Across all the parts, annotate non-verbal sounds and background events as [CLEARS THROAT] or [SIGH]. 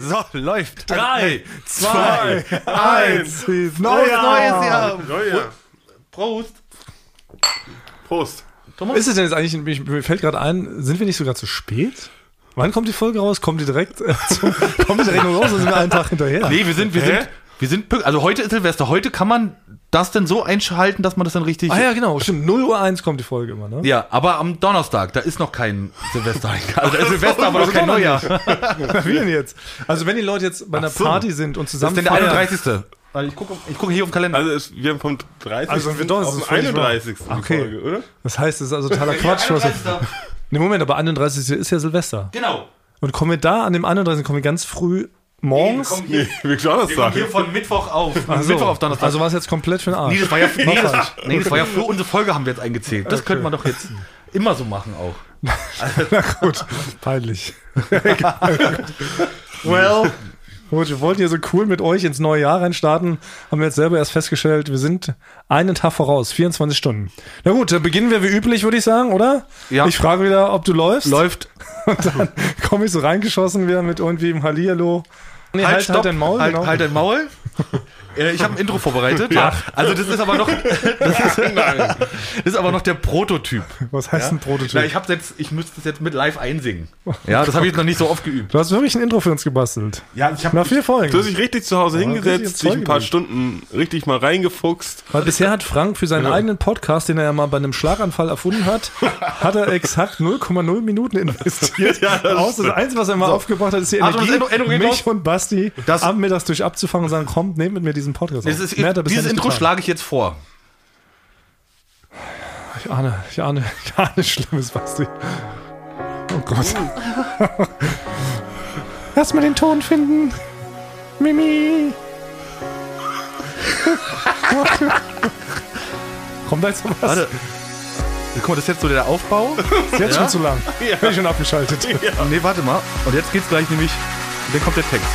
So, läuft. Drei, zwei, eins. Neues, Neues Jahr. Neujahr. Prost. Prost. Ist es denn jetzt eigentlich, mir fällt gerade ein, sind wir nicht sogar zu spät? Wann kommt die Folge raus? Kommt die direkt, äh, [LAUGHS] zum, kommt die direkt raus oder sind wir einen Tag hinterher? Nee, wir sind, wir Hä? sind, wir sind, also heute ist Silvester. Heute kann man das denn so einschalten, dass man das dann richtig. Ah ja, genau, stimmt. 0 Uhr 1 kommt die Folge immer, ne? Ja, aber am Donnerstag, da ist noch kein Silvester. [LAUGHS] Also da ist Silvester, aber noch kein Neujahr. [LAUGHS] Wie denn jetzt? Also wenn die Leute jetzt bei einer so. Party sind und Das zusammen ist denn der feiern- 31. Weil ich gucke ich gucke hier auf den Kalender. Also es, wir haben vom 30. Also wir doch, das auf ist den völlig wahr. 31. Okay. Folge, oder? Das heißt, das ist also totaler Quatsch. Was nee, Moment, aber 31. ist ja Silvester. Genau. Und kommen wir da an dem 31. kommen wir ganz früh morgens? Nee, wir schauen das wir kommen sagen. hier von Mittwoch auf. Von Ach so. Mittwoch auf Donnerstag. Also war es jetzt komplett für den Arsch. nee, das war ja, nee, das, falsch. nee, das war ja für unsere Folge haben wir jetzt eingezählt. Das könnte man doch jetzt immer so machen auch. [LAUGHS] Na gut, peinlich. [LAUGHS] well. Gut, wir wollten ja so cool mit euch ins neue Jahr reinstarten, haben wir jetzt selber erst festgestellt, wir sind einen Tag voraus, 24 Stunden. Na gut, dann beginnen wir wie üblich, würde ich sagen, oder? Ja. Ich frage wieder, ob du läufst. Läuft. [LAUGHS] Und dann komme ich so reingeschossen wieder mit irgendwie im Hallihallo. Nee, halt, halt, dein Maul, halt, genau. halt dein Maul. [LAUGHS] Äh, Ich habe ein Intro vorbereitet. [LAUGHS] Ja. Also das ist aber noch, [LAUGHS] das ist, das ist aber noch der Prototyp. Was heißt Ja? ein Prototyp? Na, ich habe jetzt, ich müsste das jetzt mit live einsingen. [LAUGHS] Ja, das habe ich jetzt noch nicht so oft geübt. du hast wirklich ein Intro für uns gebastelt. Ja, ich habe Nach vier Folgen. Du hast dich richtig zu Hause hingesetzt, dich ein paar. Stunden richtig mal reingefuchst. Weil bisher hat Frank für seinen eigenen Podcast, den er ja mal bei einem Schlaganfall erfunden hat, hat er exakt 0,0 Minuten investiert. Ja, das Aus. Das Einzige, was er mal aufgebracht hat, ist die Energie, das Intro- Intro geht mich und Basti Das- am Mittags durch abzufangen und sagen, kommt, nehmt mit mir diesen Podcast auf. Ist, dieses Intro getan. schlage ich jetzt vor. Ich ahne, ich ahne, [LAUGHS] ich ahne Schlimmes, Basti. Oh Gott. [LAUGHS] Lass mal den Ton finden. Mimi. [LAUGHS] Kommt da jetzt noch was? Warte. Guck mal, das ist jetzt so der Aufbau. Ist jetzt Ja? schon zu lang. Bin ich schon abgeschaltet. Nee, warte mal. Und jetzt geht's gleich nämlich. Dann kommt der Text.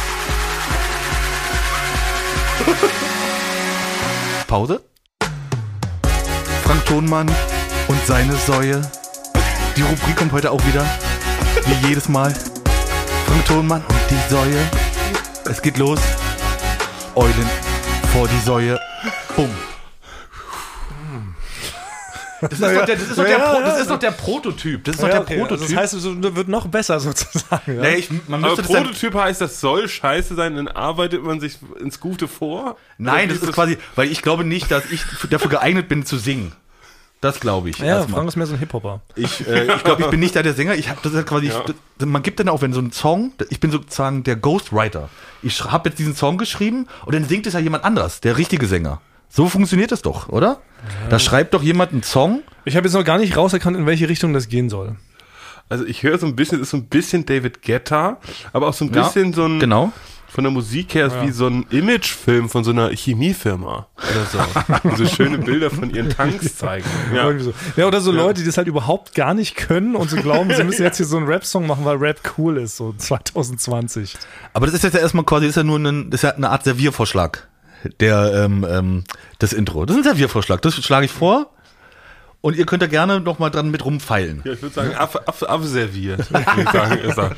[LAUGHS] Pause. Frank Thonmann und seine Säue. Die Rubrik kommt heute auch wieder. Wie jedes Mal. Frank Thonmann und die Säue. Es geht los. Eulen vor die Säue. Bumm. Das ist, doch der, das, ist doch der, Ja, Pro, ja. das ist doch der Prototyp. Das ist doch Ja, der okay, Prototyp. Also das heißt, es wird noch besser [LAUGHS] sozusagen. Ja? Nee, ich, man Aber müsste Prototyp heißt, das soll scheiße sein, dann arbeitet man sich ins Gute vor? Nein, das ist quasi, weil ich glaube nicht, dass ich dafür geeignet bin zu singen. Das glaube ich. ja, erstmal. Frank ist mehr so ein Hip-Hopper. Ich, äh, ich glaube, ich bin nicht da der Sänger. Ich habe das ist quasi, Ja. das, man gibt dann auch, wenn so ein Song, ich bin sozusagen der Ghostwriter. Ich habe jetzt diesen Song geschrieben und dann singt es ja jemand anderes, der richtige Sänger. So funktioniert das doch, oder? Da schreibt doch jemand einen Song. Ich habe jetzt noch gar nicht rauserkannt, in welche Richtung das gehen soll. Also ich höre so ein bisschen, es ist so ein bisschen David Guetta, aber auch so ein Ja, bisschen so ein, Genau. von der Musik her ist wie so ein Imagefilm von so einer Chemiefirma oder so. [LAUGHS] so schöne Bilder von ihren Tanks zeigen. Ja. So. ja, oder so Leute, die das halt überhaupt gar nicht können und so glauben, sie [LAUGHS] müssen jetzt hier so einen Rap-Song machen, weil Rap cool ist, so 2020. Aber das ist jetzt ja erstmal quasi, das ist ja nur ein, das ist ja eine Art Serviervorschlag. Der, ähm, ähm, das Intro. Das ist ein Serviervorschlag. Das schlage ich vor. Und ihr könnt da gerne noch mal dran mit rumfeilen. Ja, ich würde sagen, abserviert. [LAUGHS] er.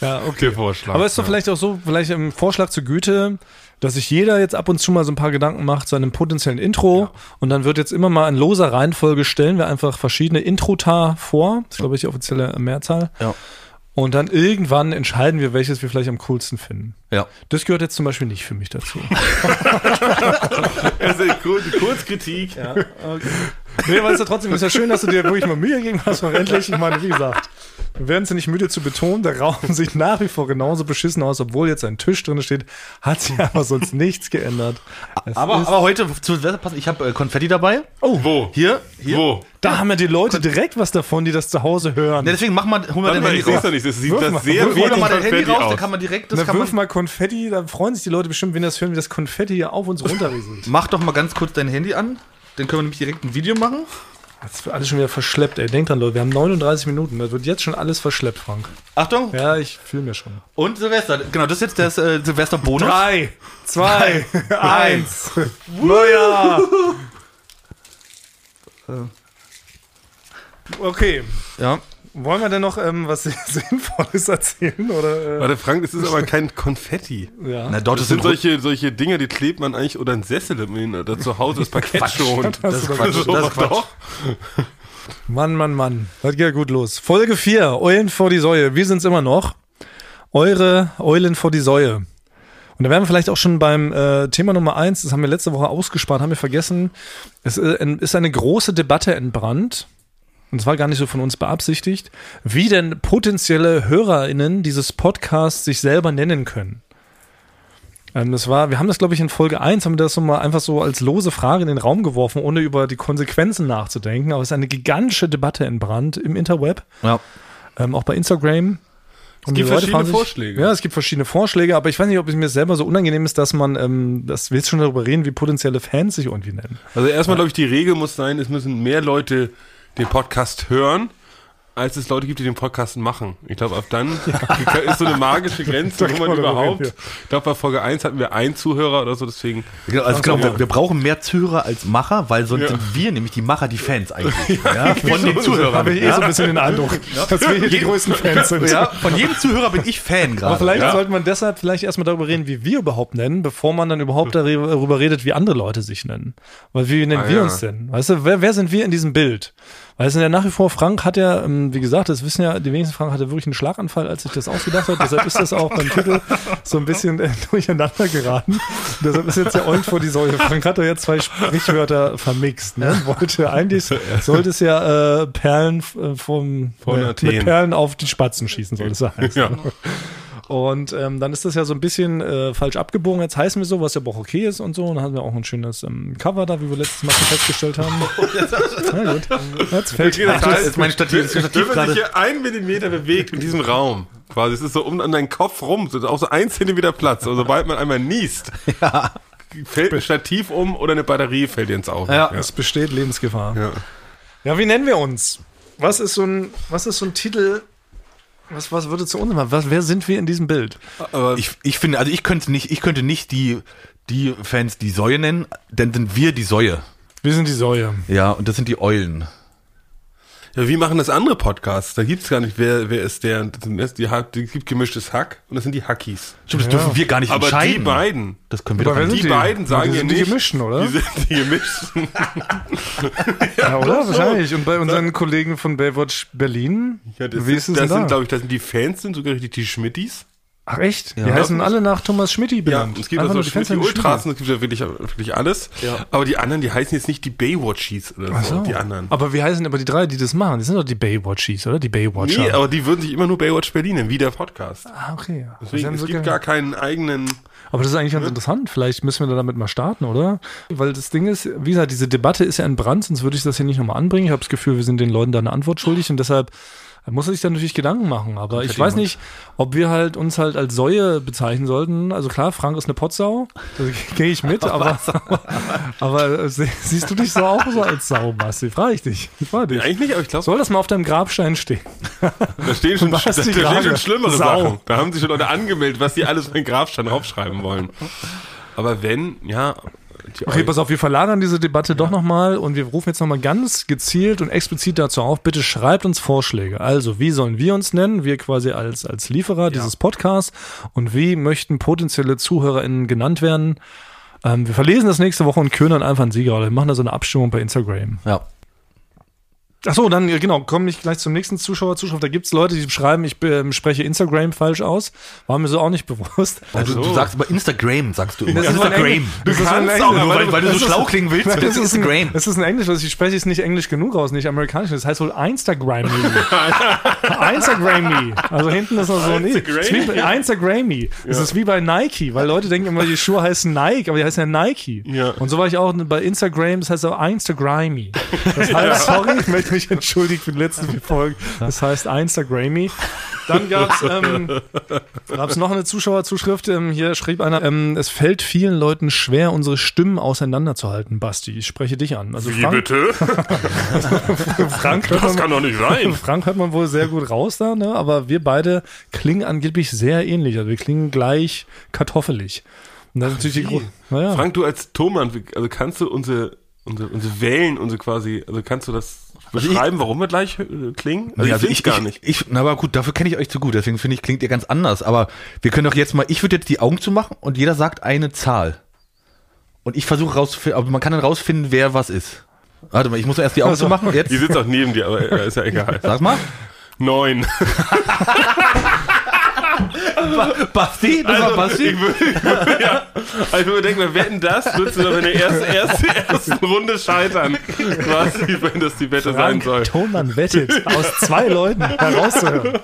Ja, okay. Der Vorschlag. Aber ist doch vielleicht auch so, vielleicht im Vorschlag zur Güte, dass sich jeder jetzt ab und zu mal so ein paar Gedanken macht zu einem potenziellen Intro und dann wird jetzt immer mal in loser Reihenfolge stellen wir einfach verschiedene Introta vor. Das ist, glaube ich, die offizielle Mehrzahl. Ja. Und dann irgendwann entscheiden wir, welches wir vielleicht am coolsten finden. Ja. Das gehört jetzt zum Beispiel nicht für mich dazu. Also, Kur- die Kurzkritik. nee, aber es ist ja trotzdem, ist ja schön, dass du dir wirklich mal Mühe gegeben hast, mal endlich. Ich meine, wie gesagt, wir werden es ja nicht müde zu betonen, der Raum sieht nach wie vor genauso beschissen aus, obwohl jetzt ein Tisch drin steht, hat sich aber sonst nichts geändert. Aber, aber heute zu passen, ich habe äh, Konfetti dabei. Oh, wo? Hier, hier. Wo? da haben ja die Leute direkt was davon, die das zu Hause hören. Ja, deswegen mach mal, hol mal Warte dein mal, Handy ich raus. doch nicht. Das sieht Wirf das mal, sehr wirf wie mal dein Handy raus, da aus. kann man direkt, das Na, kann wirf man, mal Konfetti, da freuen sich die Leute bestimmt, wenn das hören, wie das Konfetti hier auf uns runterrieselt. [LAUGHS] mach doch mal ganz kurz dein Handy an. Dann können wir nämlich direkt ein Video machen. Das wird alles schon wieder verschleppt, ey. Denkt dran, Leute, wir haben 39 Minuten. Da wird jetzt schon alles verschleppt, Frank. Achtung. Ja, ich fühle mir schon. Und Silvester. Genau, das ist jetzt das äh, Silvester-Bonus. Drei, zwei, [LAUGHS] eins. Neujahr! [LAUGHS] Okay. Ja. Wollen wir denn noch ähm, was [LAUGHS] Sinnvolles erzählen? Oder, äh? Warte, Frank, das ist aber [LAUGHS] kein Konfetti. Ja. Na, dort Das sind solche, solche Dinger, die klebt man eigentlich oder ein Sessel im oder zu Hause das [LAUGHS] Parkett Quatsch. schont. Das ist Quatsch. So, Das ist Quatsch. doch. Mann, Mann, Mann. Das geht ja gut los. Folge 4, Eulen vor die Säue. Wir sind's immer noch. Eure Eulen vor die Säue. Und da wären wir vielleicht auch schon beim äh, Thema Nummer eins. Das haben wir letzte Woche ausgespart, haben wir vergessen. Es äh, ist eine große Debatte entbrannt. Und zwar gar nicht so von uns beabsichtigt, wie denn potenzielle HörerInnen dieses Podcasts sich selber nennen können. Ähm, das war, wir haben das, glaube ich, in Folge 1, haben wir das so mal einfach so als lose Frage in den Raum geworfen, ohne über die Konsequenzen nachzudenken. Aber es ist eine gigantische Debatte entbrannt im Interweb, Ja. ähm, auch bei Instagram. Und gibt die Leute verschiedene sich- Vorschläge. Ja, es gibt verschiedene Vorschläge, aber ich weiß nicht, ob es mir selber so unangenehm ist, dass man, ähm, dass wir jetzt schon darüber reden, wie potenzielle Fans sich irgendwie nennen. Also erstmal glaube ich, die Regel muss sein, es müssen mehr Leute den Podcast hören, als es Leute gibt, die den Podcast machen. Ich glaube, ab dann [LAUGHS] [LAUGHS] ist so eine magische Grenze, wo man überhaupt. Ich glaube, bei Folge 1 hatten wir einen Zuhörer oder so, deswegen. Genau, Also ich glaube, ja. wir, wir brauchen mehr Zuhörer als Macher, weil sonst Ja. sind wir nämlich die Macher, die Fans eigentlich. [LAUGHS] Ja, von den Zuhörern. Habe ich eh so ein bisschen den Eindruck, dass wir hier die größten Fans sind. Ja, von jedem Zuhörer bin ich Fan Aber gerade. vielleicht Ja. sollte man deshalb vielleicht erstmal darüber reden, wie wir überhaupt nennen, bevor man dann überhaupt darüber darüber redet, wie andere Leute sich nennen. Weil wie nennen Ah, wir ja. uns denn? Weißt du, wer, wer sind wir in diesem Bild? Weil es sind ja nach wie vor, Frank hat ja, ähm, wie gesagt, das wissen ja die wenigsten, Frank hatte wirklich einen Schlaganfall, als sich das ausgedacht hat. Deshalb ist das auch beim Titel so ein bisschen äh, [LAUGHS] durcheinander geraten. Deshalb ist jetzt ja Eulen vor die Säule. Frank hat ja jetzt zwei Sprichwörter vermixt. Ne? Wollte eigentlich, [LAUGHS] sollte es ja äh, Perlen äh, vom, Von äh, mit Perlen auf die Spatzen schießen, soll es heißen. Ja. [LAUGHS] Und ähm, dann ist das ja so ein bisschen äh, falsch abgebogen. Jetzt heißen wir so, was ja auch okay ist und so. Und dann haben wir auch ein schönes ähm, Cover da, wie wir letztes Mal schon festgestellt haben. [LAUGHS] Na gut. Jetzt fällt Okay, das heißt, ist mein Stativ, das Stativ Wenn man gerade. sich hier ein Millimeter bewegt in diesem Raum, quasi, es ist so um an deinen Kopf rum, so auch so ein Zentimeter Platz. Also sobald man einmal niest, [LAUGHS] fällt ein Stativ um oder eine Batterie fällt dir ins Auge. Ja. Es besteht Lebensgefahr. Ja. Ja, wie nennen wir uns? Was ist so ein, was ist so ein Titel? Was, was würde zu uns machen? Was, wer sind wir in diesem Bild? Aber Ich, ich finde, also ich könnte nicht, ich könnte nicht die, die Fans die Säue nennen, denn sind wir die Säue. Wir sind die Säue. Ja, und das sind die Eulen. Ja, wie machen das andere Podcasts? Da gibt's gar nicht, wer, wer ist der? Das die, die gibt gemischtes Hack und das sind die Hackies. Stimmt, das Ja. dürfen wir gar nicht Aber die entscheiden. beiden, Das können wir Aber doch nicht. die die? beiden Ja, sagen die ja sind die nicht. gemischten, oder? Die sind die gemischten. [LAUGHS] Ja, oder? so. Wahrscheinlich. Und bei unseren Kollegen von Baywatch Berlin, Ja, das wie ist sind, es denn das da? sind, glaube ich, das sind die Fans, sind sogar richtig die Schmittis. Ach echt? Ja. Die heißen alle nach Thomas Schmitti Ja, benannt. es gibt Einfach also sind Ultras und es gibt ja wirklich, wirklich alles. Ja. Aber die anderen, die heißen jetzt nicht die Baywatchies oder so, Ach so. die anderen. Aber wie heißen aber die drei, die das machen? Die sind doch die Baywatchies, oder? Die Baywatcher. Nee, aber die würden sich immer nur Baywatch Berlin nennen, wie der Podcast. ah, okay. Deswegen, haben es so gibt gar keinen eigenen. Aber das ist eigentlich ganz interessant. Vielleicht müssen wir da damit mal starten, oder? Weil das Ding ist, wie gesagt, diese Debatte ist ja in Brand, sonst würde ich das hier nicht nochmal anbringen. Ich habe das Gefühl, wir sind den Leuten da eine Antwort schuldig und deshalb muss er sich da natürlich Gedanken machen. Aber ich weiß nicht, ob wir halt uns halt als Säue bezeichnen sollten. Also klar, Frank ist eine Potsau, da [LAUGHS] gehe ich mit, aber, [LAUGHS] aber äh, sie- siehst du dich so auch so als Sau, Basti? Frage ich dich. Ich frage dich. Eigentlich nicht, aber ich glaube, Soll das mal auf deinem Grabstein stehen? da stehen schon, [LAUGHS] da stehen schon schlimmere Sau. Sachen. Da haben sich schon Leute angemeldet, was die alles für den Grabstein draufschreiben wollen. Aber wenn, ja. Okay, pass auf, wir verlagern diese Debatte doch nochmal und wir rufen jetzt nochmal ganz gezielt und explizit dazu auf, bitte schreibt uns Vorschläge. Also, wie sollen wir uns nennen? Wir quasi als, als Lieferer dieses Podcasts und wie möchten potenzielle ZuhörerInnen genannt werden? Ähm, wir verlesen das nächste Woche und küren einfach einen Sieger oder wir machen da so eine Abstimmung bei Instagram. Ja. Ach so, dann, genau, komme ich gleich zum nächsten Zuschauer, Zuschauer. Da gibt's Leute, die schreiben, ich ähm, spreche Instagram falsch aus. War mir so auch nicht [LAUGHS] bewusst. Also, du so. sagst aber Instagram, sagst du immer. Das ist ein Englisch- das ist ein kannst Englisch- auch, Nur weil, weil du so Das schlau klingen willst, Das [LAUGHS] das ist Instagram. das ist ein Englisch, also ich spreche es nicht Englisch genug aus, nicht amerikanisch. Das heißt wohl Instagram. [LAUGHS] Instagram. Also hinten ist noch so ein Instagram. Es ist wie bei Instagram. Es ist wie bei Nike, weil Leute denken immer, die Schuhe heißen Nike, aber die heißen ja Nike. Ja. Und so war ich auch bei Instagram, das heißt auch Instagram. Das heißt, sorry, ich möchte mich entschuldigen für die letzten vier Folgen. Das heißt Instagram. Dann gab's [LAUGHS] ähm, gab's noch eine Zuschauerzuschrift. Ähm, hier schrieb einer, ähm, es fällt vielen Leuten schwer, unsere Stimmen auseinanderzuhalten, Basti. Ich spreche dich an. Also Wie Frank, bitte? [LAUGHS] Frank, hört Das man, kann doch nicht sein. Frank hört man wohl sehr gut raus da, ne? aber wir beide klingen angeblich sehr ähnlich. Also wir klingen gleich kartoffelig. Und das ist natürlich die naja. Frank, du als Thomann, also kannst du unsere Unsere, unsere Wellen, unsere quasi, also kannst du das beschreiben, warum wir gleich äh, klingen? Also find's ich, ich, Ich, na aber gut, dafür kenne ich euch zu gut, deswegen finde ich, klingt ihr ganz anders. Aber wir können doch jetzt mal, ich würde jetzt die Augen zumachen und jeder sagt eine Zahl. Und ich versuche rauszufinden, aber man kann dann rausfinden, wer was ist. Warte mal, ich muss erst die Augen zumachen. Jetzt, Die sitzt auch neben dir, aber äh, ist ja [LAUGHS] egal. sag mal. Neun. [LAUGHS] Basti, das war Basti. Ich würde, ja, also ich würde denken, wer wetten das, würdest du doch in der ersten, ersten, ersten Runde scheitern. Quasi, wenn das die Wette sein Frank soll. Thonmann wettet, aus zwei Leuten herauszuhören.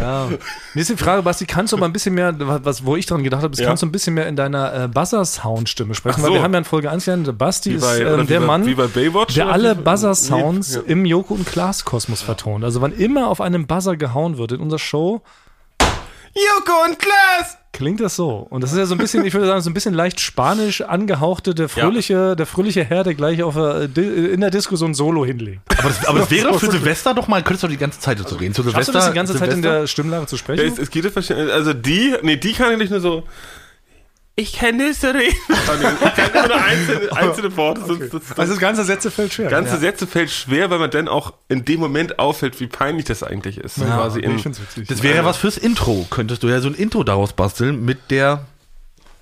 Ja. Mir ist die Frage, Basti, kannst du mal ein bisschen mehr, was, wo ich dran gedacht habe, ist, Ja. kannst du ein bisschen mehr in deiner äh, Buzzer-Sound-Stimme sprechen? Ach Weil so. wir haben ja in Folge 1 gelernt, der Basti ist bei, oder ähm, der bei, Mann, wie bei Baywatch? der alle Buzzer-Sounds Ja. im Joko und Klaas Kosmos vertont. Also wann immer auf einem Buzzer gehauen wird in unserer Show, Joko und Klaas! klingt das so. Und das ist ja so ein bisschen, ich würde sagen, so ein bisschen leicht spanisch angehauchte, der fröhliche, der fröhliche Herr, der gleich auf der, äh, in der Diskussion Solo hinlegt. Aber das, aber das [LAUGHS] wäre doch für Silvester doch mal, könntest du die ganze Zeit so reden. Zu Hast Silvester, du das die ganze Zeit in Silvester? der Stimmlage zu Ja, sprechen? es, es geht ja verschiedene, also die, nee, die kann ich nicht nur so, ich kann nicht so reden. Ich kann nur einzelne, [LAUGHS] einzelne Worte. sonst- Das, das, Also das ganze Sätze fällt schwer. ganze Sätze fällt schwer, weil man dann auch in dem Moment auffällt, wie peinlich das eigentlich ist. quasi in, ich find's witzig. Das wäre ja was fürs Intro. Könntest du ja so ein Intro daraus basteln mit der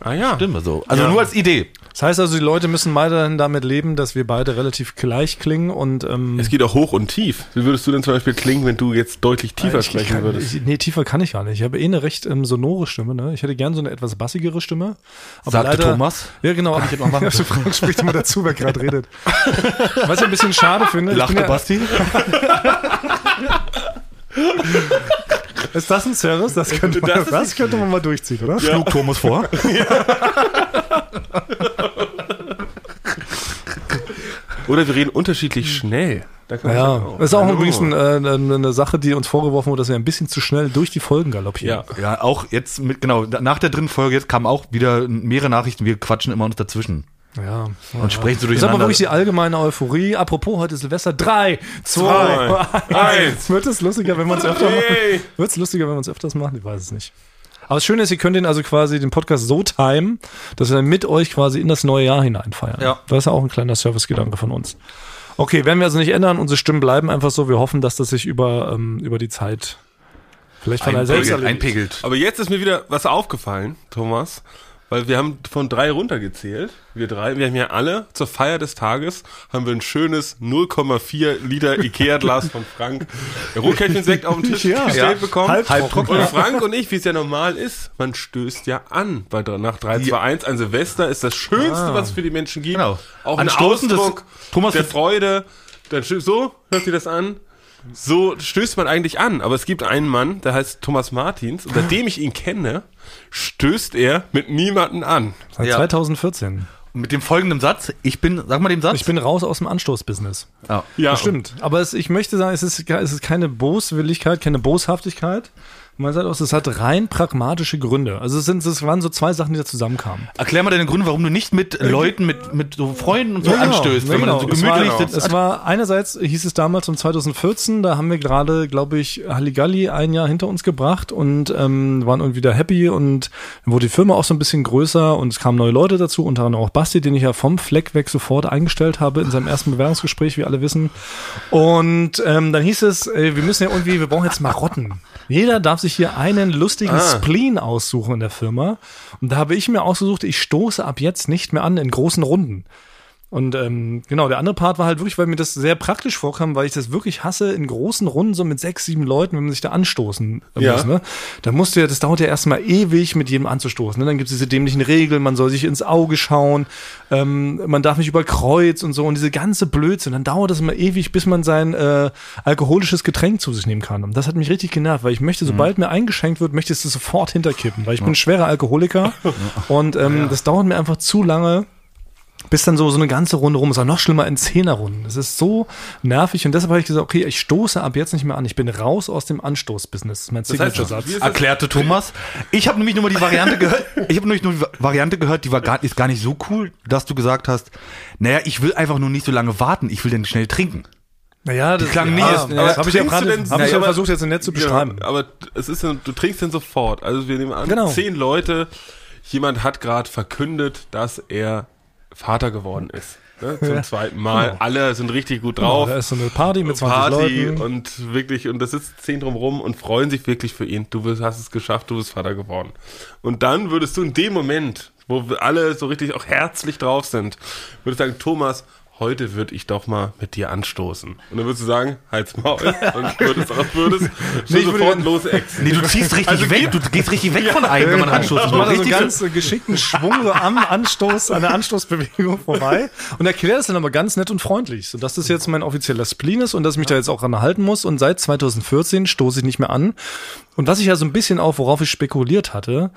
ah ja. Stimme so. Also Ja. nur als Idee. Das heißt also, die Leute müssen weiterhin damit leben, dass wir beide relativ gleich klingen und ähm, Es geht auch hoch und tief. Wie würdest du denn zum Beispiel klingen, wenn du jetzt deutlich tiefer ich, ich sprechen kann, würdest? ich, nee, tiefer kann ich gar nicht. Ich habe eh eine recht ähm, sonore Stimme. Ne? Ich hätte gern so eine etwas bassigere Stimme. Aber Sagte Thomas. Ja, genau. ich jetzt mal machen? [LAUGHS] Ja, Frank spricht immer dazu, wer gerade redet. [LAUGHS] Was ich ein bisschen schade finde. ich bin Lachte ja, Basti. [LAUGHS] ist das ein Service? Das könnte man, Das das, könnte man mal durchziehen, oder? Schlug Thomas vor. [LAUGHS] Oder wir reden unterschiedlich schnell. Da Ja, sagen, oh, das ist auch übrigens ein, äh, eine Sache, die uns vorgeworfen wurde, dass wir ein bisschen zu schnell durch die Folgen galoppieren. Ja. Ja, auch jetzt mit, genau, nach der dritten Folge jetzt kamen auch wieder mehrere Nachrichten, wir quatschen immer uns dazwischen. Ja. Und sprechen so Ich sag mal durcheinander. wirklich die allgemeine Euphorie. Apropos, heute Silvester. Drei, zwei, Zwei, eins. Wird es lustiger, wenn man es öfter macht? Wird es lustiger, wenn man es öfters macht? Ich weiß es nicht. Aber das Schöne ist, ihr könnt den also quasi den Podcast so timen, dass wir dann mit euch quasi in das neue Jahr hineinfeiern. Ja. Das ist ja auch ein kleiner Servicegedanke von uns. Okay, werden wir also nicht ändern. Unsere Stimmen bleiben einfach so. Wir hoffen, dass das sich über, ähm, über die Zeit vielleicht von allein selbst einpegelt, erledigt. einpegelt. Aber jetzt ist mir wieder was aufgefallen, Thomas. Weil wir haben von drei runtergezählt. Wir drei, wir haben ja alle zur Feier des Tages haben wir ein schönes 0,4 Liter Ikea-Glas von Frank [LAUGHS] Rotkäppchen-Sekt auf den Tisch Ja. gestellt Ja. bekommen. Halbtrocken. Und Frank und ich, wie es ja normal ist, man stößt ja an. Bei, drei- nach 3, 2, 1 an Silvester ist das Schönste, was es für die Menschen gibt. Genau. Auch ein Anstoßen, Ausdruck Thomas, der Freude. Dann so, hört sich das an? So stößt man eigentlich an. Aber es gibt einen Mann, der heißt Thomas Martins. Und seitdem ich ihn kenne, stößt er mit niemanden an. Seit Ja. 2014. Mit dem folgenden Satz, ich bin, sag mal den Satz. Ich bin raus aus dem Anstoßbusiness. ja. Ja, Das stimmt. Aber es, ich möchte sagen, es ist, es ist keine Boswilligkeit, keine Boshaftigkeit. Man sagt auch, es hat rein pragmatische Gründe. Also es, sind, es waren so zwei Sachen, die da zusammenkamen. Erklär mal deine Gründe, warum du nicht mit Leuten, mit, mit so Freunden und so anstößt, wenn man dann so Es gemütlich war, sitzt. Es war einerseits, hieß es damals um 2014, da haben wir gerade, glaube ich, Halligalli ein Jahr hinter uns gebracht und ähm, waren irgendwie da happy und dann wurde die Firma auch so ein bisschen größer und es kamen neue Leute dazu, unter anderem auch Basti, den ich ja vom Fleck weg sofort eingestellt habe in seinem ersten Bewerbungsgespräch, wie alle wissen. Und ähm, dann hieß es, ey, wir müssen ja irgendwie, wir brauchen jetzt Marotten. Jeder darf sich hier einen lustigen Ah. Spleen aussuchen in der Firma. Und da habe ich mir ausgesucht, ich stoße ab jetzt nicht mehr an in großen Runden. Und ähm, genau, der andere Part war halt wirklich, weil mir das sehr praktisch vorkam, weil ich das wirklich hasse, in großen Runden, so mit sechs, sieben Leuten, wenn man sich da anstoßen Ja. muss. Ne? Da musst du ja, das dauert ja erstmal ewig, mit jedem anzustoßen. Ne? Dann gibt es diese dämlichen Regeln, man soll sich ins Auge schauen, ähm, man darf nicht über Kreuz und so und diese ganze Blödsinn. Dann dauert das immer ewig, bis man sein äh, alkoholisches Getränk zu sich nehmen kann. Und das hat mich richtig genervt, weil ich möchte, sobald mir eingeschenkt wird, möchte ich es sofort hinterkippen, weil ich bin ein schwerer Alkoholiker [LAUGHS] und ähm, das dauert mir einfach zu lange bis dann so, so eine ganze Runde rum ist. Auch noch schlimmer in Zehnerrunden. Das ist so nervig und deshalb habe ich gesagt, okay, ich stoße ab jetzt nicht mehr an. Ich bin raus aus dem Anstoßbusiness. Das ist mein heißt, Signature-Satz. wie ist Erklärte Thomas. Ich habe nämlich nur mal die Variante gehört. [LAUGHS] Ich habe nämlich nur die Variante gehört, die war gar, ist gar nicht so cool, dass du gesagt hast, naja, ich will einfach nur nicht so lange warten, ich will dann schnell trinken. Naja, das klang nie ja, erst- ja, das habe ich ja gerade denn- hab ich Ja, aber- versucht, jetzt nett zu beschreiben. Ja, aber es ist, ja- du trinkst den sofort. Also wir nehmen an, Genau. zehn Leute, jemand hat gerade verkündet, dass er Vater geworden ist. Ne, zum zweiten Mal. Genau. Alle sind richtig gut Oh, drauf. da ist so eine Party mit 20 Party Leuten. und wirklich, und da sitzen zehn drumrum und freuen sich wirklich für ihn. Du wirst, hast es geschafft, du bist Vater geworden. Und dann würdest du in dem Moment, wo wir alle so richtig auch herzlich drauf sind, würdest du sagen, Thomas, heute würde ich doch mal mit dir anstoßen. Und dann würdest du sagen, halt's Maul. [LAUGHS] Und würdest auch, würdest Nee, ich würde sofort dann- losexen. Nee, du ziehst richtig Also weg, du gehst richtig weg von einem, wenn man anstoßt. Ich So mache so einen ganz geschickten Schwung so am Anstoß, an der Anstoßbewegung vorbei und erkläre das dann aber ganz nett und freundlich, so dass das jetzt mein offizieller Spleen ist und dass ich mich da jetzt auch dran halten muss. Und seit 2014 stoße ich nicht mehr an. Und was ich ja so ein bisschen auf, worauf ich spekuliert hatte,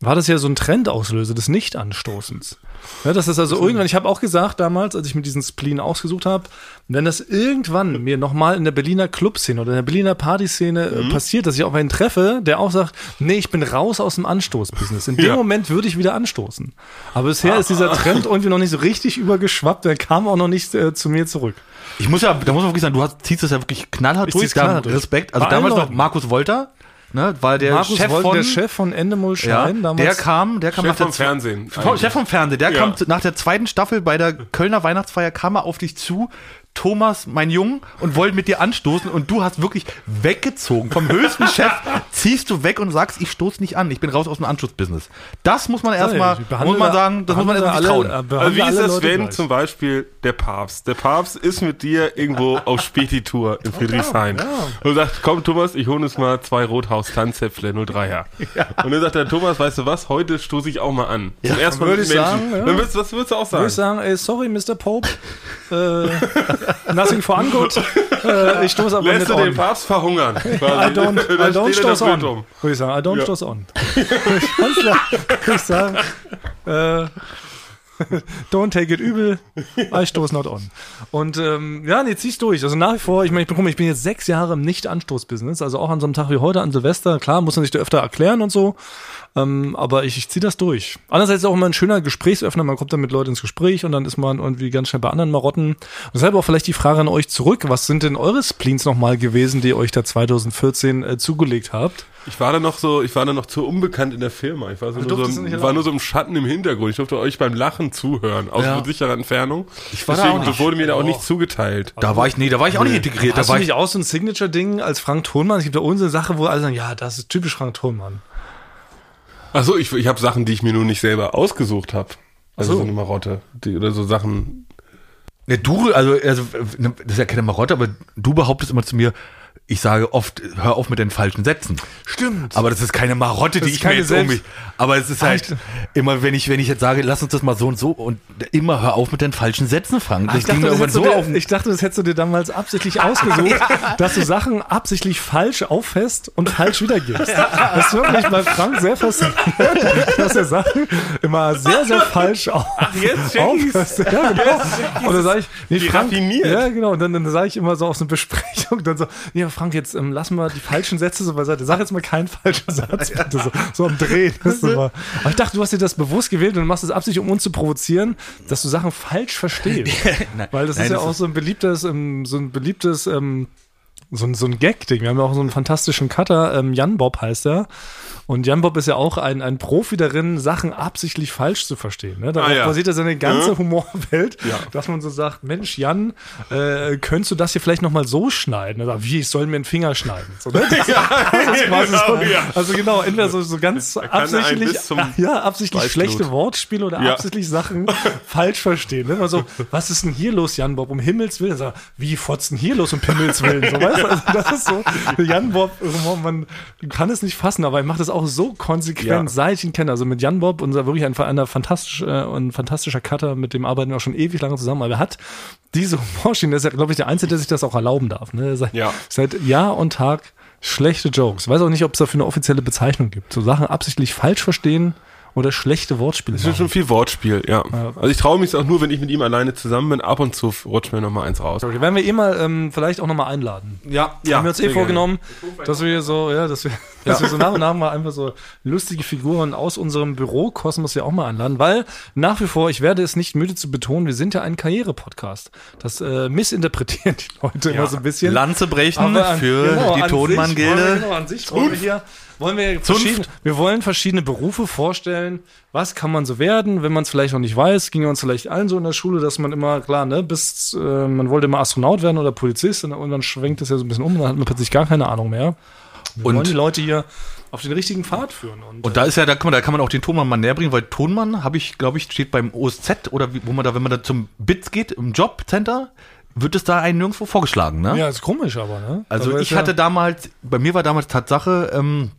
war das ja so ein Trendauslöser des Nicht-Anstoßens. Ja, das ist also irgendwann, ich habe auch gesagt damals, als ich mir diesen Spleen ausgesucht habe, wenn das irgendwann mir nochmal in der Berliner Clubszene oder in der Berliner Partyszene äh, passiert, dass ich auf einen treffe, der auch sagt, nee, ich bin raus aus dem Anstoßbusiness. In [LAUGHS] dem Ja. Moment würde ich wieder anstoßen. Aber bisher ist dieser Trend irgendwie noch nicht so richtig übergeschwappt, der kam auch noch nicht äh, zu mir zurück. Ich muss ja, da muss man wirklich sagen, du hast, ziehst das ja wirklich knallhart Ich durch. knallhart. Respekt. Also Bei damals noch. Markus Wolter, ne, war der Markus Chef von, der Chef von Endemol ja, Schein damals. der kam, der kam Chef nach der vom zwe- Fernsehen. Chef vom Fernsehen, der Ja. kam nach der zweiten Staffel bei der Kölner Weihnachtsfeier, kam er auf dich zu, Thomas, mein Jung, und wollte mit dir anstoßen und du hast wirklich weggezogen. Vom höchsten Chef ziehst du weg und sagst, ich stoße nicht an, ich bin raus aus dem Anstoßbusiness. Das muss man erstmal, muss man sagen, das muss man erstmal alle- trauen. äh, Also wie ist alle das, Leute wenn gleich. zum Beispiel der Papst, der Papst ist mit dir irgendwo auf Spätitour in Friedrichshain und sagt, komm Thomas, ich hole uns mal zwei Rothaus Tanzäpfle 03er. Und dann sagt der Thomas, weißt du was, heute stoße ich auch mal an. Zum ersten Mal würde mit ich Menschen. sagen, ja. Dann würdest, was würdest du auch Würde ich sagen? sagen, ey, sorry, Mr. Pope. äh, [LAUGHS] nothing for ungood. Äh, ich stoße aber Lässt nicht du den. Papst verhungern? I don't, I [LAUGHS] don't stoß on. um. Würde ich sagen, I don't Ja. stoß on. Würde ich sagen, äh, don't take it übel, I stoß not on. Und ähm, ja, nee, zieh's durch. Also nach wie vor, ich meine, ich bin, ich bin jetzt sechs Jahre im Nicht-Anstoß-Business, also auch an so einem Tag wie heute, an Silvester, klar, muss man sich da öfter erklären und so, ähm, aber ich, ich ziehe das durch. Andererseits ist auch immer ein schöner Gesprächsöffner, man kommt dann mit Leuten ins Gespräch und dann ist man irgendwie ganz schnell bei anderen Marotten. Und deshalb auch vielleicht die Frage an euch zurück, was sind denn eure Spleens nochmal gewesen, die ihr euch da 2014 äh, zugelegt habt? Ich war da noch so, ich war da noch zu unbekannt in der Firma. Ich war, so nur, so, im- war nur so im Schatten im Hintergrund. Ich durfte euch beim Lachen zuhören, aus Ja. sicherer Entfernung. Ich war da Deswegen auch nicht. wurde mir da auch Oh. nicht zugeteilt. Da war ich, nee, da war ich auch nicht integriert. Da Hast war du ich, nicht auch so ein Signature-Ding als Frank Thonmann? Es gibt ja unsere Sache, wo alle sagen, ja, das ist typisch Frank Thonmann. Achso, ich, ich habe Sachen, die ich mir nur nicht selber ausgesucht habe. Also so. so eine Marotte. Die, oder so Sachen. Ja, du, also, also, das ist ja keine Marotte, aber du behauptest immer zu mir, ich sage oft, hör auf mit den falschen Sätzen. Stimmt. Aber das ist keine Marotte, Das die ich mir jetzt um mich. Aber es ist halt Echt? immer, wenn ich, wenn ich jetzt sage, lass uns das mal so und so und immer hör auf mit den falschen Sätzen, Frank. Das ich, dachte, das irgendwann hättest du so auf. dir, ich dachte, das hättest du dir damals absichtlich [LAUGHS] ausgesucht, dass du Sachen absichtlich falsch auffässt und falsch wiedergibst. Das ist wirklich bei Frank sehr faszinierend, [LAUGHS] dass er Sachen immer sehr, sehr falsch auf, jetzt check ich's. auffasst. Ja, genau. Und dann sage ich, nee, Frank, raffiniert. ja, genau. Und dann, dann sage ich immer so auf so eine Besprechung, dann so, ja, Frank, jetzt ähm, lassen wir die falschen Sätze so beiseite. Sag jetzt mal keinen falschen [LAUGHS] Satz, bitte. So, so am Drehen. [LAUGHS] Das. Aber ich dachte, du hast dir das bewusst gewählt und du machst es absichtlich, um uns zu provozieren, dass du Sachen falsch verstehst. [LAUGHS] Weil das nein, ist ja das auch so ein beliebtes, ähm, so ein beliebtes, ähm, so ein, so ein Gag-Ding. Wir haben ja auch so einen fantastischen Cutter, ähm, Jan Bob heißt er. Und Jan Bob ist ja auch ein, ein Profi darin, Sachen absichtlich falsch zu verstehen. Ne? Darauf Ah, ja. basiert ja seine ganze Ja. Humorwelt, Ja. dass man so sagt, Mensch, Jan, äh, könntest du das hier vielleicht nochmal so schneiden? Oder wie, ich soll mir einen Finger schneiden? So, ne? [LAUGHS] das, das ist quasi so. Also genau, entweder so, so ganz absichtlich, [LAUGHS] ja, absichtlich schlechte Wortspiele oder absichtlich Sachen [LAUGHS] falsch verstehen. Ne? Mal so, was ist denn hier los, Jan Bob? Um Himmels Willen. Sag, wie fotzen hier los, um Himmels Willen? So, weißt? Also das ist so, Jan Bob, Humor, man kann es nicht fassen, aber er macht es auch so konsequent, Ja. seit ich ihn kenne. Also mit Jan Bob, unser wirklich ein, ein, fantastisch, äh, ein fantastischer Cutter, mit dem arbeiten wir auch schon ewig lange zusammen. Aber er hat diese Humorschiene, das ist ja, glaube ich, der Einzige, der sich das auch erlauben darf. Ne? Seit, Ja. seit Jahr und Tag schlechte Jokes. Weiß auch nicht, ob es dafür eine offizielle Bezeichnung gibt. So Sachen absichtlich falsch verstehen oder schlechte Wortspiele. Es ist schon viel Wortspiel, ja. Also ich traue mich auch nur, wenn ich mit ihm alleine zusammen bin. Ab und zu rutscht mir noch mal eins raus. Okay, werden wir eh mal ähm, vielleicht auch nochmal einladen. Ja, haben wir uns eh vorgenommen, dass wir so, ja, dass wir, dass wir so nach und nach mal einfach so lustige Figuren aus unserem Bürokosmos ja auch mal einladen, weil nach wie vor, ich werde es nicht müde zu betonen, wir sind ja ein Karriere-Podcast. Das äh, missinterpretieren die Leute immer so ein bisschen. Lanze brechen Aber an- für genau, die Tonmann-Gilde. Genau, an sich wollen wir hier wollen wir verschiedene, wir wollen verschiedene Berufe vorstellen, was kann man so werden, wenn man es vielleicht noch nicht weiß? Ging uns vielleicht allen so in der Schule, dass man immer, klar, ne, bis, äh, man wollte immer Astronaut werden oder Polizist und irgendwann schwenkt es ja so ein bisschen um, dann hat man plötzlich gar keine Ahnung mehr. Wir Und- wollen die Leute hier auf den richtigen Pfad führen. Und, Und da ist ja, da kann man, da kann man auch den Tonmann mal näher bringen, weil Tonmann habe ich, glaube ich, steht beim OSZ oder wie, wo man da, wenn man da zum BITS geht, im Jobcenter, wird es da einen nirgendwo vorgeschlagen, ne? ja, ist komisch, aber, ne? Also aber ich hatte ja, damals, bei mir war damals Tatsache, ähm,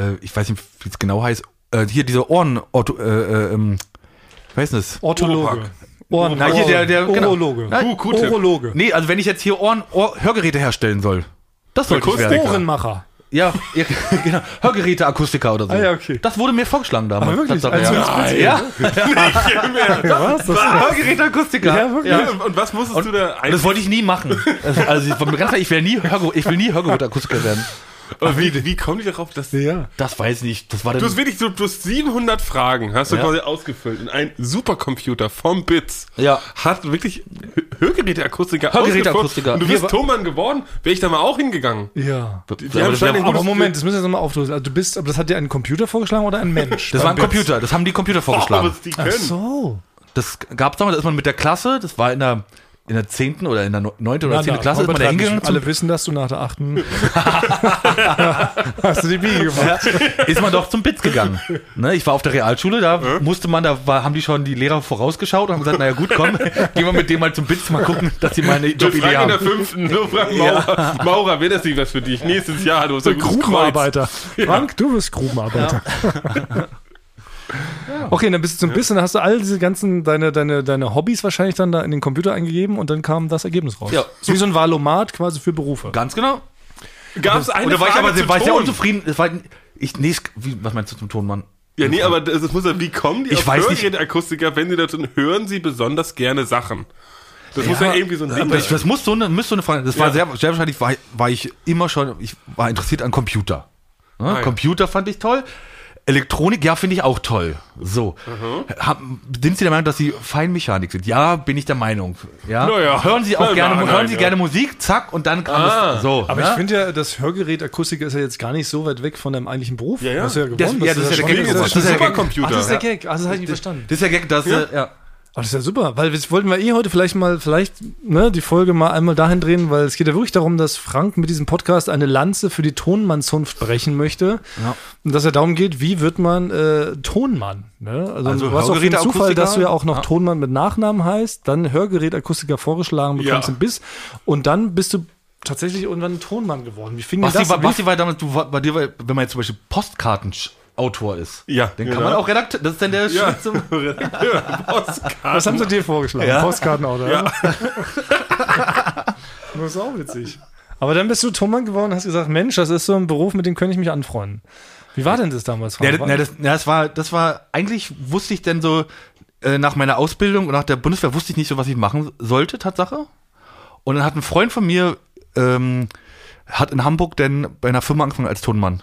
äh, ich weiß nicht, wie es genau heißt, äh, hier diese Ohren, Ortho, äh, äh, ähm, ich weiß nicht. Orthologe. Ohren, Na, hier der, der, genau. Urologe. Q-Tip. Urologe. Nee, also wenn ich jetzt hier Ohren, Ohr, Hörgeräte herstellen soll, das sollte ich Akustiker. werden. Ohrenmacher. Ja, ja [LAUGHS] genau. Hörgeräte, Akustiker oder so. Ah, ja, okay. Das wurde mir vorgeschlagen damals. Aber wirklich? Tatsache, Also, ja. [LAUGHS] Nein. [LAUGHS] ja. Was? Das Hörgeräte, Akustiker. Ja, wirklich? Ja, und was musstest du da Und das wollte ich nie machen. Also, also ich, ganz klar, ich will nie, Hörge ich will nie Hörgeräte-Akustiker werden. Aber wie, wie kommen die darauf, dass ja. Das weiß ich nicht. Das war Du hast wirklich so, du hast 700 Fragen, hast du Ja. quasi ausgefüllt. Und ein Supercomputer vom BITS Ja. hat wirklich Hö- Hörgeräteakustiker Hörgeräteakustiker. Und du Wir- bist Tonmann geworden, wäre ich da mal auch hingegangen. Ja. Die aber haben das wär- ein Aber gutes- Moment, das müssen wir jetzt nochmal auflösen. Also du bist, aber das hat dir ein Computer vorgeschlagen oder ein Mensch? das war ein Beim? Computer. Das haben die Computer [LAUGHS] Oh, vorgeschlagen. was die Ach können. so. Das gab's damals, da ist man mit der Klasse, das war in der, in der 10. oder in der 9. oder 10. Klasse, ist man da hingegangen. Alle wissen, dass du nach der achten [LAUGHS] hast du die Biege gemacht. ist man doch zum BITS gegangen. Ne, ich war auf der Realschule, da musste man, da war, haben die schon die Lehrer vorausgeschaut und haben gesagt, naja gut, komm, [LAUGHS] gehen wir mit dem mal zum BITS, mal gucken, dass sie meine Wir Jobidee fragen in der haben. fünften, nur fragen Maurer, Maurer, wäre das nicht was für dich? Nächstes Jahr, du hast ein. Grubenarbeiter. Frank, du bist Grubenarbeiter. Okay, dann bist du zum Biss und dann hast du all diese ganzen, deine, deine, deine Hobbys wahrscheinlich dann da in den Computer eingegeben und dann kam das Ergebnis raus. Ja. So wie so ein Valomat quasi für Berufe. Ganz genau. Gab es eine Und da war ich Frage aber sehr, zu war ich sehr Ton? unzufrieden. Das war, ich, nee, wie, was meinst du zum Tonmann? Ja, nee, aber das, das muss ja, wie kommen die Ich auf weiß nicht. Hörgeräteakustiker, wenn sie da tun, hören sie besonders gerne Sachen? Das muss ja irgendwie so ein Ding Aber ich, sein. das muss so eine, muss so eine Frage. Das war Ja. sehr, sehr wahrscheinlich, war, war ich immer schon, ich war interessiert an Computer. Ne? Ah, ja. Computer fand ich toll. Elektronik, ja, finde ich auch toll. So. Hab, sind Sie der Meinung, dass Sie Feinmechanik sind? Ja, bin ich der Meinung. Ja. Na ja. Hören Sie auch gerne, nein, hören nein, Sie ja. gerne Musik, zack, und dann kam Ah. es so. Aber ne? ich finde ja, das Hörgerät Akustiker ist ja jetzt gar nicht so weit weg von deinem eigentlichen Beruf. Ja, ja. Das ist ja Das- gewonnen. ja, das ist ja der Gag. das ist Das ist ja der Gag. Supercomputer. Ach, das ist der Gag. Ach, das habe ich nicht verstanden. das ist ja Gag, das, Ja. ja. ja. Ach, das ist ja super, weil das wollten wir eh heute vielleicht mal, vielleicht, ne, die Folge mal einmal dahin drehen, weil es geht ja wirklich darum, dass Frank mit diesem Podcast eine Lanze für die Tonmannzunft brechen möchte. Ja. Und dass er darum geht, wie wird man äh, Tonmann? Ne? Also, Also du hast auch den? Zufall, dass du ja auch noch Ja. Tonmann mit Nachnamen heißt, dann Hörgerätakustiker vorgeschlagen bekommst Ja. im Biss und dann bist du tatsächlich irgendwann ein Tonmann geworden. Wie fing Basti, das? Basti war damals, du, bei dir, wenn man jetzt zum Beispiel Postkartenautor ist, Ja, dann genau. kann man auch Redakteur, das ist dann der Ja. Zum, [LAUGHS] Was haben sie dir vorgeschlagen? Ja. Postkartenauto, ja? [LAUGHS] das ist auch witzig. Aber dann bist du Tonmann geworden und hast gesagt, Mensch, das ist so ein Beruf, mit dem könnte ich mich anfreunden. Wie war denn das damals? Ja, Frank? das, das war, das war, eigentlich wusste ich denn so, äh, nach meiner Ausbildung und nach der Bundeswehr wusste ich nicht so, was ich machen sollte, Tatsache. Und dann hat ein Freund von mir, ähm, hat in Hamburg denn bei einer Firma angefangen als Tonmann.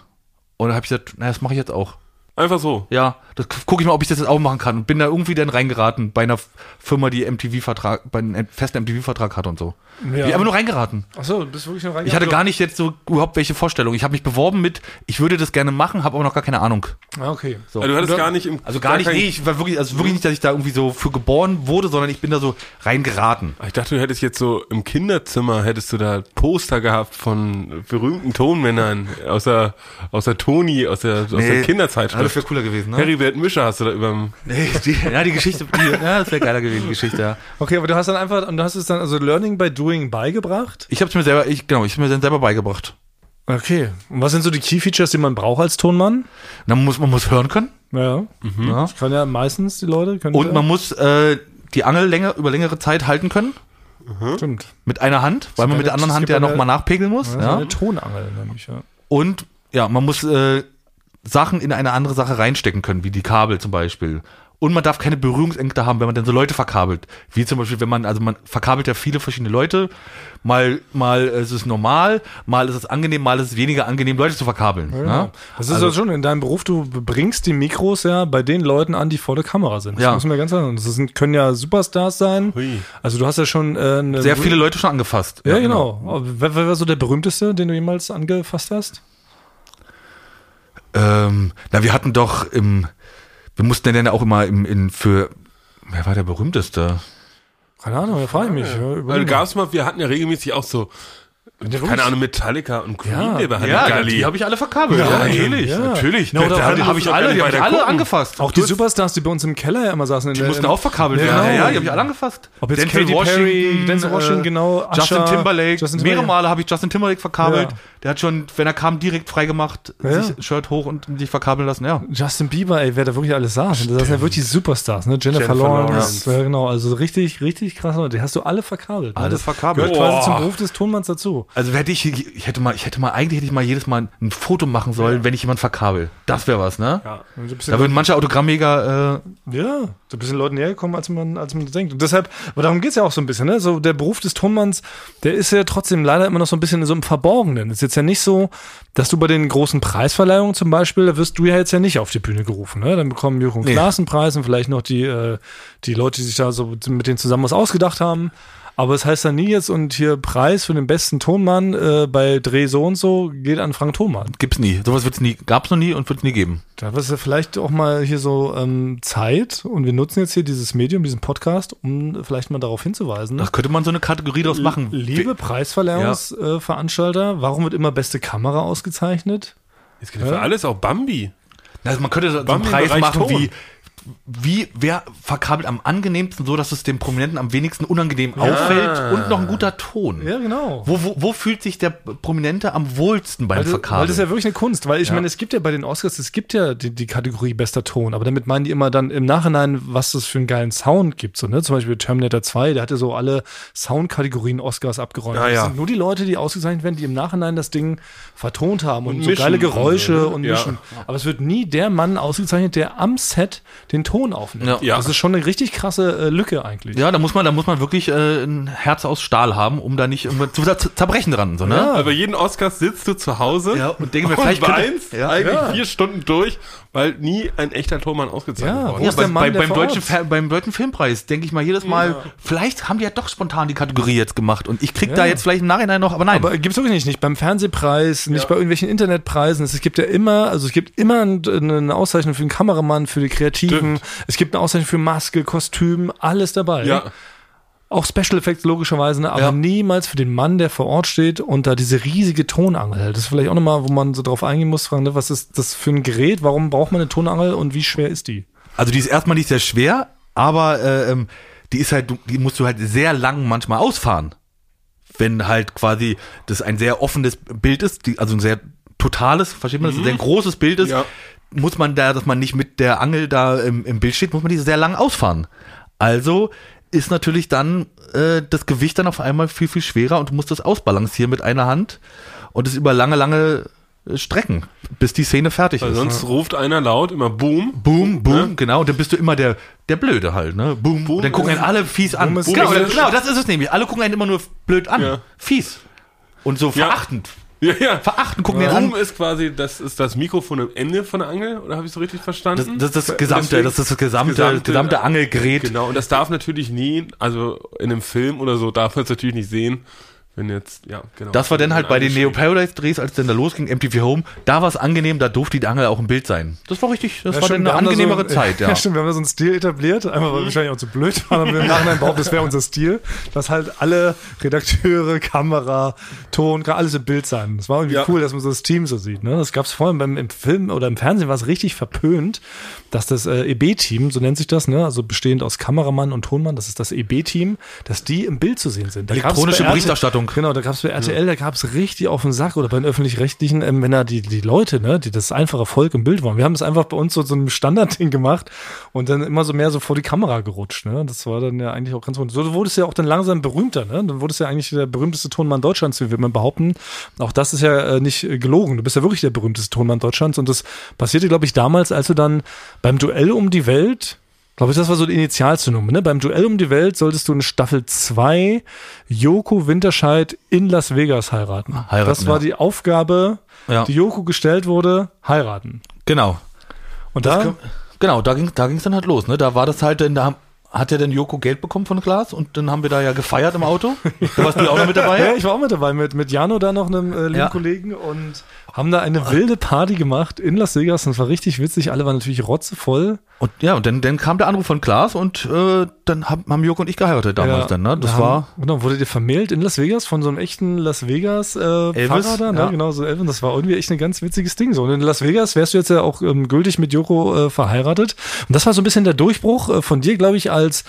Und da habe ich gesagt, na, das mache ich jetzt auch. Einfach so. Ja, das gucke ich mal, ob ich das jetzt auch machen kann. Und bin da irgendwie dann reingeraten bei einer Firma, die MTV-Vertrag, bei einem festen MTV-Vertrag hat und so. Ja. Ich einfach nur reingeraten. Achso, du bist wirklich noch Ich hatte gar nicht jetzt so überhaupt welche Vorstellung. Ich habe mich beworben mit, ich würde das gerne machen, habe aber noch gar keine Ahnung. Ah, okay. So. Also du hattest gar nicht im Also gar nicht, nee, ich war wirklich, also wirklich nicht, dass ich da irgendwie so für geboren wurde, sondern ich bin da so reingeraten. Ich dachte, du hättest jetzt so im Kinderzimmer hättest du da Poster gehabt von berühmten Tonmännern aus der aus der Toni, aus der aus der das wäre cooler gewesen, ne? Heribert Mischer hast du da überm Nee, die, ja, die Geschichte, die, ja, das wäre geiler gewesen, die Geschichte, ja. Okay, aber du hast dann einfach, und du hast es dann also Learning by Doing beigebracht. Ich habe es mir selber, ich, genau, ich habe mir dann selber beigebracht. Okay. Und was sind so die Key Features, die man braucht als Tonmann? Man muss, man muss hören können. Ja. Ja. Kann ja meistens die Leute. Können Und ja. man muss äh, die Angel länger, über längere Zeit halten können. Stimmt. Mit einer Hand, weil man mit der anderen Hand ja nochmal nachpegeln muss. Das ist Ja. eine Tonangel nämlich, ja. Und ja, man muss äh, Sachen in eine andere Sache reinstecken können, wie die Kabel zum Beispiel. Und man darf keine Berührungsängste haben, wenn man dann so Leute verkabelt. Wie zum Beispiel, wenn man, also man verkabelt ja viele verschiedene Leute. Mal, mal ist es normal, mal ist es angenehm, mal ist es weniger angenehm, Leute zu verkabeln. Ja, Ja? Das ist Also- ja schon in deinem Beruf, du bringst die Mikros ja bei den Leuten an, die vor der Kamera sind. Das Ja. muss man ganz sagen. Das sind, können ja Superstars sein. Hui. Also du hast ja schon äh, eine Sehr viele Leute schon angefasst. Ja, genau. Aber Wer, wer war so der berühmteste, den du jemals angefasst hast? Ähm, na, wir hatten doch im, wir mussten ja dann auch immer im, in, für, wer war der berühmteste? Keine Ahnung, da frage ich mich. Ja, Weil überleg mal. gab's mal, wir hatten ja regelmäßig auch so, keine Ahnung, Metallica und Queen, Ja. der bei Ja, Halligalli. die habe ich alle verkabelt. Ja, natürlich, ja. natürlich. Na, oder da alle- habe ich doch gar alle, die habe ich alle gucken. angefasst. Auch die Superstars, die bei uns im Keller ja immer saßen. In Die mussten auch verkabelt Ja, werden. Ja, genau. ja, die habe ich alle angefasst. Ob jetzt Denzel Katy Perry, Denzel Washington, genau, Justin Usher, Timberlake. Justin Mehrere Timberlake. Male habe ich Justin Timberlake verkabelt. Ja. Der hat schon, wenn er kam, direkt freigemacht, Ja. sich Shirt hoch und sich verkabeln lassen. Ja. Justin Bieber, ey, wer da wirklich alles saß. Und das sind ja wirklich die Superstars, ne? Jennifer, Jennifer Lawrence. Ja, genau. Also richtig, richtig krass. Die hast du alle verkabelt. Alles das verkabelt. Gehört quasi zum Beruf des Tonmanns dazu. Also hätte ich, ich hätte mal, ich hätte mal, eigentlich hätte ich mal jedes Mal ein Foto machen sollen, wenn ich jemand verkabel. Das wäre was, ne? Ja. Da würden manche Autogrammmega, äh, Ja, du bist den Leuten näher gekommen, als man, als man denkt. Und deshalb, aber darum geht's ja auch so ein bisschen, ne? So der Beruf des Tonmanns, der ist ja trotzdem leider immer noch so ein bisschen so im Verborgenen. ist jetzt ja nicht so, dass du bei den großen Preisverleihungen zum Beispiel, da wirst du ja jetzt ja nicht auf die Bühne gerufen, ne? Dann bekommen Jürgen Nee. Klaas einen Preis und vielleicht noch die, äh, die Leute, die sich da so mit denen zusammen was ausgedacht haben. Aber es heißt dann nie jetzt und hier Preis für den besten Tonmann äh, bei Dreh so und so geht an Frank Thomann. gibt's nie. Sowas wird's nie, gab's noch nie und wird's nie geben. Da ist ja vielleicht auch mal hier so ähm, Zeit und wir nutzen jetzt hier dieses Medium, diesen Podcast, um vielleicht mal darauf hinzuweisen. Das könnte man so eine Kategorie draus machen. Liebe Preisverleihungsveranstalter, äh, Veranstalter, warum wird immer beste Kamera ausgezeichnet? Es gibt ja für alles auch Bambi. Also man könnte so einen Preis machen Ton. wie, wie, wer verkabelt am angenehmsten so, dass es dem Prominenten am wenigsten unangenehm auffällt und noch ein guter Ton. Ja, genau. Wo, wo, wo fühlt sich der Prominente am wohlsten beim Weil das, weil Verkabeln? das ist ja wirklich eine Kunst, weil ich meine, es gibt ja bei den Oscars, es gibt ja die, die Kategorie bester Ton, aber damit meinen die immer dann im Nachhinein, was das für einen geilen Sound gibt. So, ne? Zum Beispiel Terminator 2, der hatte so alle Soundkategorien Oscars abgeräumt. Ja, Das ja. sind nur die Leute, die ausgezeichnet werden, die im Nachhinein das Ding vertont haben und, Und so geile und Geräusche ne? und Ja. mischen. Aber es wird nie der Mann ausgezeichnet, der am Set den Ton aufnimmt. Ja. Ja. Das ist schon eine richtig krasse äh, Lücke eigentlich. ja, da muss man, da muss man wirklich äh, ein Herz aus Stahl haben, um da nicht irgendwas zu zer- zerbrechen dran, so, ne? Ja. Aber bei jedem Oscar sitzt du zu Hause Ja, und denke mir, vielleicht weinst Ja. eigentlich Ja. vier Stunden durch, weil nie ein echter Tormann ausgezeichnet Ja, der bei, Mann, bei, beim, deutschen, beim deutschen Filmpreis denke ich mal jedes Mal, vielleicht haben die ja doch spontan die Kategorie jetzt gemacht und ich krieg da jetzt vielleicht im Nachhinein noch, aber nein. Aber gibt's wirklich nicht, nicht beim Fernsehpreis, nicht Ja. bei irgendwelchen Internetpreisen. Es gibt ja immer, also es gibt immer ein- eine Auszeichnung für den Kameramann, für die Kreativen. Es gibt eine Auszeichnung für Maske, Kostüm, alles dabei. Ja, Auch Special Effects logischerweise, ne? aber Ja. niemals für den Mann, der vor Ort steht und da diese riesige Tonangel hält. Das ist vielleicht auch nochmal, wo man so drauf eingehen muss, fragen, ne? was ist das für ein Gerät? Warum braucht man eine Tonangel und wie schwer ist die? Also die ist erstmal nicht sehr schwer, aber äh, ähm, die ist halt, die musst du halt sehr lang manchmal ausfahren. Wenn halt quasi das ein sehr offenes Bild ist, die, also ein sehr totales, versteht man, das ein sehr großes Bild ist, Ja. Muss man da, dass man nicht mit der Angel da im, im Bild steht, muss man die sehr lang ausfahren. Also ist natürlich dann äh, das Gewicht dann auf einmal viel, viel schwerer und du musst das ausbalancieren mit einer Hand und es über lange, lange äh, Strecken, bis die Szene fertig weil ist. sonst ruft einer laut immer Boom. Boom, boom, Ne? genau. Und dann bist du immer der, der Blöde halt, ne? Boom, Boom Dann gucken einen alle fies an. Boom genau, genau, das ist es nämlich. Alle gucken einen immer nur blöd an. Ja. Fies. Und so verachtend. Ja, ja. Verachtend gucken den Boom an. ist quasi, das ist das Mikrofon am Ende von der Angel, oder habe ich so richtig Das, verstanden? das ist das gesamte, Deswegen- das ist das gesamte, gesamte- gesamte Angelgerät. Genau, und das darf natürlich nie, also in einem Film oder so darf man es natürlich nicht sehen, wenn jetzt, ja, genau. Das war dann halt bei den Neo Paradise Drehs, als dann da losging, MTV Home, da war es angenehm, da durfte die Angel auch im Bild sein. Das war richtig, das Ja, war stimmt, dann eine angenehmere so, Zeit, ja. [LAUGHS] Ja, stimmt, wir haben da so einen Stil etabliert, einfach weil wir wahrscheinlich auch zu blöd waren, aber wir im Nachhinein behaupten, das wäre unser Stil, dass halt alle Redakteure, Kamera, Ton, kann alles im Bild sein. Das war irgendwie Ja. cool, dass man so das Team so sieht. Ne? Das gab es vorhin beim im Film oder im Fernsehen war es richtig verpönt, dass das äh, EB-Team, so nennt sich das, ne? also bestehend aus Kameramann und Tonmann, das ist das EB-Team, dass die im Bild zu sehen sind. Da Elektronische bei RTL Berichterstattung. Genau, da gab es bei RTL, da gab es richtig auf den Sack oder bei den öffentlich-rechtlichen, ähm, wenn da die, die Leute, ne, die das einfache Volk im Bild waren. Wir haben das einfach bei uns so, so ein Standardding gemacht und dann immer so mehr so vor die Kamera gerutscht. Ne? Das war dann ja eigentlich auch ganz gut. So wurde es ja auch dann langsam berühmter. Ne? Dann wurde es ja eigentlich der berühmteste Tonmann Deutschlands, wie wir mal behaupten. Auch das ist ja äh, nicht gelogen. Du bist ja wirklich der berühmteste Tonmann Deutschlands und das passierte, glaube ich, damals, als du dann beim Duell um die Welt glaube ich, das war so die Initialzündung. Ne? Beim Duell um die Welt solltest du in Staffel 2 Joko Winterscheid in Las Vegas heiraten. Heiraten, das war ja. die Aufgabe, Ja. die Joko gestellt wurde, heiraten. Genau. Und da, Genau, da ging da ging's dann halt los, ne? Da war das halt, da hat ja dann Joko Geld bekommen von Klaas und dann haben wir da ja gefeiert im Auto. Da warst du auch noch mit dabei. [LAUGHS] ja, ich war auch mit dabei, mit, mit Jano da noch, einem äh, lieben Ja. Kollegen und haben da eine wilde Party gemacht in Las Vegas und es war richtig witzig. Alle waren natürlich rotzevoll. Und ja, und dann, dann kam der Anruf von Klaas und äh, dann haben, Joko und ich geheiratet damals Ja, dann, ne? Das da war. Haben, genau, wurdet ihr vermählt in Las Vegas von so einem echten Las Vegas äh, Pfarrer da, ne? ja. Genau, so Elvis. Das war irgendwie echt ein ganz witziges Ding. So. Und in Las Vegas wärst du jetzt ja auch ähm, gültig mit Joko äh, verheiratet. Und das war so ein bisschen der Durchbruch äh, von dir, glaube ich, als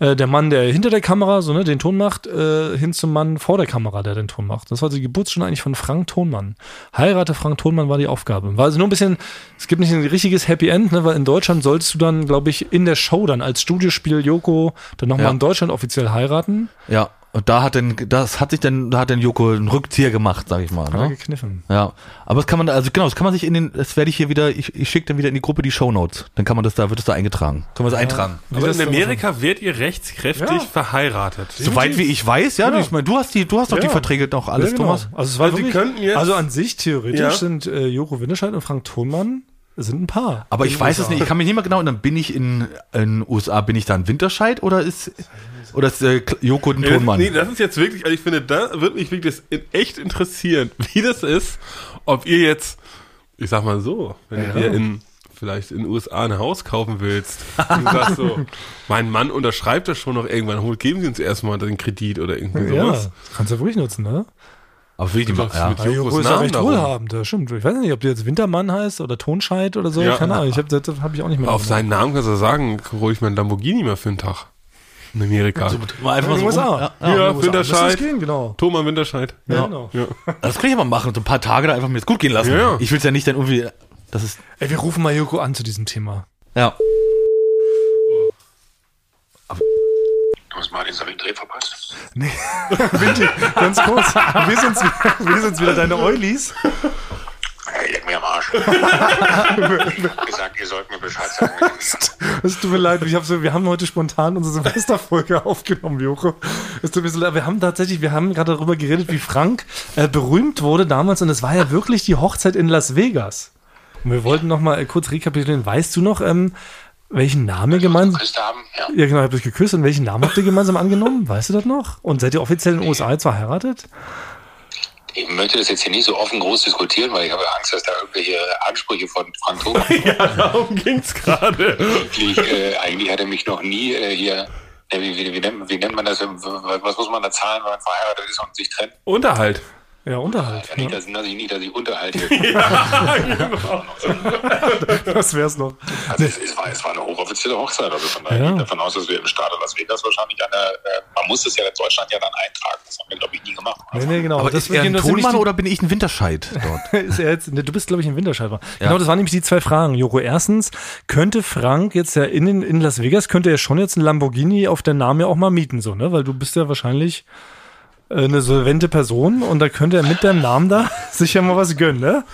äh, der Mann, der hinter der Kamera so ne, den Ton macht, äh, hin zum Mann vor der Kamera, der den Ton macht. Das war die Geburtsstunde eigentlich von Frank Thonmann. Heirate Frank Thonmann war die Aufgabe. War also nur ein bisschen, es gibt nicht ein richtiges Happy End, ne, weil in Deutschland solltest du dann, glaube ich, in der Show dann als Studiospiel Joko dann nochmal Ja. in Deutschland offiziell heiraten. Ja, und da hat denn, das hat sich dann, da hat dann Joko einen Rückzieher gemacht, sag ich mal. Hat er Ne? gekniffen. Ja, aber das kann man, also genau, das kann man sich in den, das werde ich hier wieder, ich, ich schicke dann wieder in die Gruppe die Shownotes. Dann kann man das da, wird es da eingetragen. Können wir es eintragen. Wie Aber in Amerika werdet ihr rechtskräftig Ja. verheiratet. Soweit wie ich weiß, ja, Ja. ich meine, du hast die, du hast doch die Ja. Verträge noch alles, ja, genau. Thomas. Also es war Also die wirklich, könnten jetzt- also an sich theoretisch Ja. sind äh, Joko Winterscheid und Frank Thonmann sind ein Paar. Aber ich In weiß den es nicht, ich kann mich nicht mehr genau, und dann bin ich in, in USA, bin ich da ein Winterscheid oder ist, oder ist äh, Joko ein Nee, das, Tonmann? nee, das ist jetzt wirklich, also ich finde, da wird mich wirklich das in- echt interessieren, [LAUGHS] wie das ist, ob ihr jetzt, ich sag mal so, wenn du dir in vielleicht in den USA ein Haus kaufen willst, und du sagst so, [LAUGHS] mein Mann unterschreibt das schon noch irgendwann, hol, geben Sie uns erstmal den Kredit oder irgendwie Ja, sowas. kannst du wirklich nutzen, ne? Aber nicht Das mal, ja. mit Ja, Joko Jokos ist ja recht darum. wohlhabend, das stimmt. Ich weiß nicht, ob du jetzt Wintermann heißt oder Tonscheid oder so. Ja. Keine Ahnung, ich hab, das habe ich auch nicht mehr. Auf seinen Namen kannst du sagen, hol ich mir ein Lamborghini mal für einen Tag. In Amerika. Mal einfach in mal so. USA. Ja, ja. Ja. Winterscheid. Gehen, genau. Thomas Winterscheid. Ja, genau. Ja. Das kann ich aber machen, so ein paar Tage da einfach mir jetzt gut gehen lassen. Ja, ja. Ich will es ja nicht dann irgendwie, das ist, Ey, wir rufen mal Joko an zu diesem Thema. ja. Hast Martin seinen Dreh verpasst. Nee, [LAUGHS] Winti, ganz kurz. Wir sind's, wir sind's wieder deine Eulis. Hey, leck mir am Arsch. [LAUGHS] gesagt, ihr sollt mir Bescheid sagen. Es tut mir leid, ich hab so, wir haben heute spontan unsere Silvesterfolge [LAUGHS] aufgenommen, Joko. Es tut mir so leid. Wir haben tatsächlich, wir haben gerade darüber geredet, wie Frank äh, berühmt wurde damals und es war ja wirklich die Hochzeit in Las Vegas. Und wir wollten noch mal äh, kurz rekapitulieren. Weißt du noch, ähm, welchen Namen ihr gemeinsam... Haben? Ja. Ja, genau, habt ihr euch geküsst. Und welchen Namen habt ihr gemeinsam angenommen? Weißt du das noch? Und seid ihr offiziell in den USA jetzt verheiratet? Ich möchte das jetzt hier nicht so offen groß diskutieren, weil ich habe Angst, dass da irgendwelche Ansprüche von Frank Thomas [LAUGHS] ja, darum ging's gerade. eigentlich, äh, eigentlich hat er mich noch nie äh, hier. äh, Wie, wie, wie, nennt, wie nennt man das? Was muss man da zahlen, wenn man verheiratet ist und sich trennt? Unterhalt. Ja, Unterhalt. Ja, nicht, Ne? dass, dass ich nicht, dass ich Unterhalt [LAUGHS] hier. [LAUGHS] Das wär's noch. Also es, es, war, es war eine hochoffizielle Hochzeit. Also von daher Ja. davon aus, dass wir im Staat Las Vegas wahrscheinlich eine, äh, man muss das ja in Deutschland ja dann eintragen. Das haben wir, glaube ich, nie gemacht. Nee, nee, genau. Aber das ist er ein Tonmann oder bin ich ein Winterscheid dort? [LAUGHS] ist er jetzt, ne, du bist, glaube ich, ein Winterscheiber. Genau, das waren nämlich die zwei Fragen, Joko. Erstens, könnte Frank jetzt ja in, in Las Vegas, könnte er schon jetzt ein Lamborghini auf der Namen ja auch mal mieten, so, ne? Weil du bist ja wahrscheinlich eine solvente Person und da könnte er mit deinem Namen da [LAUGHS] sicher mal was gönnen, ne?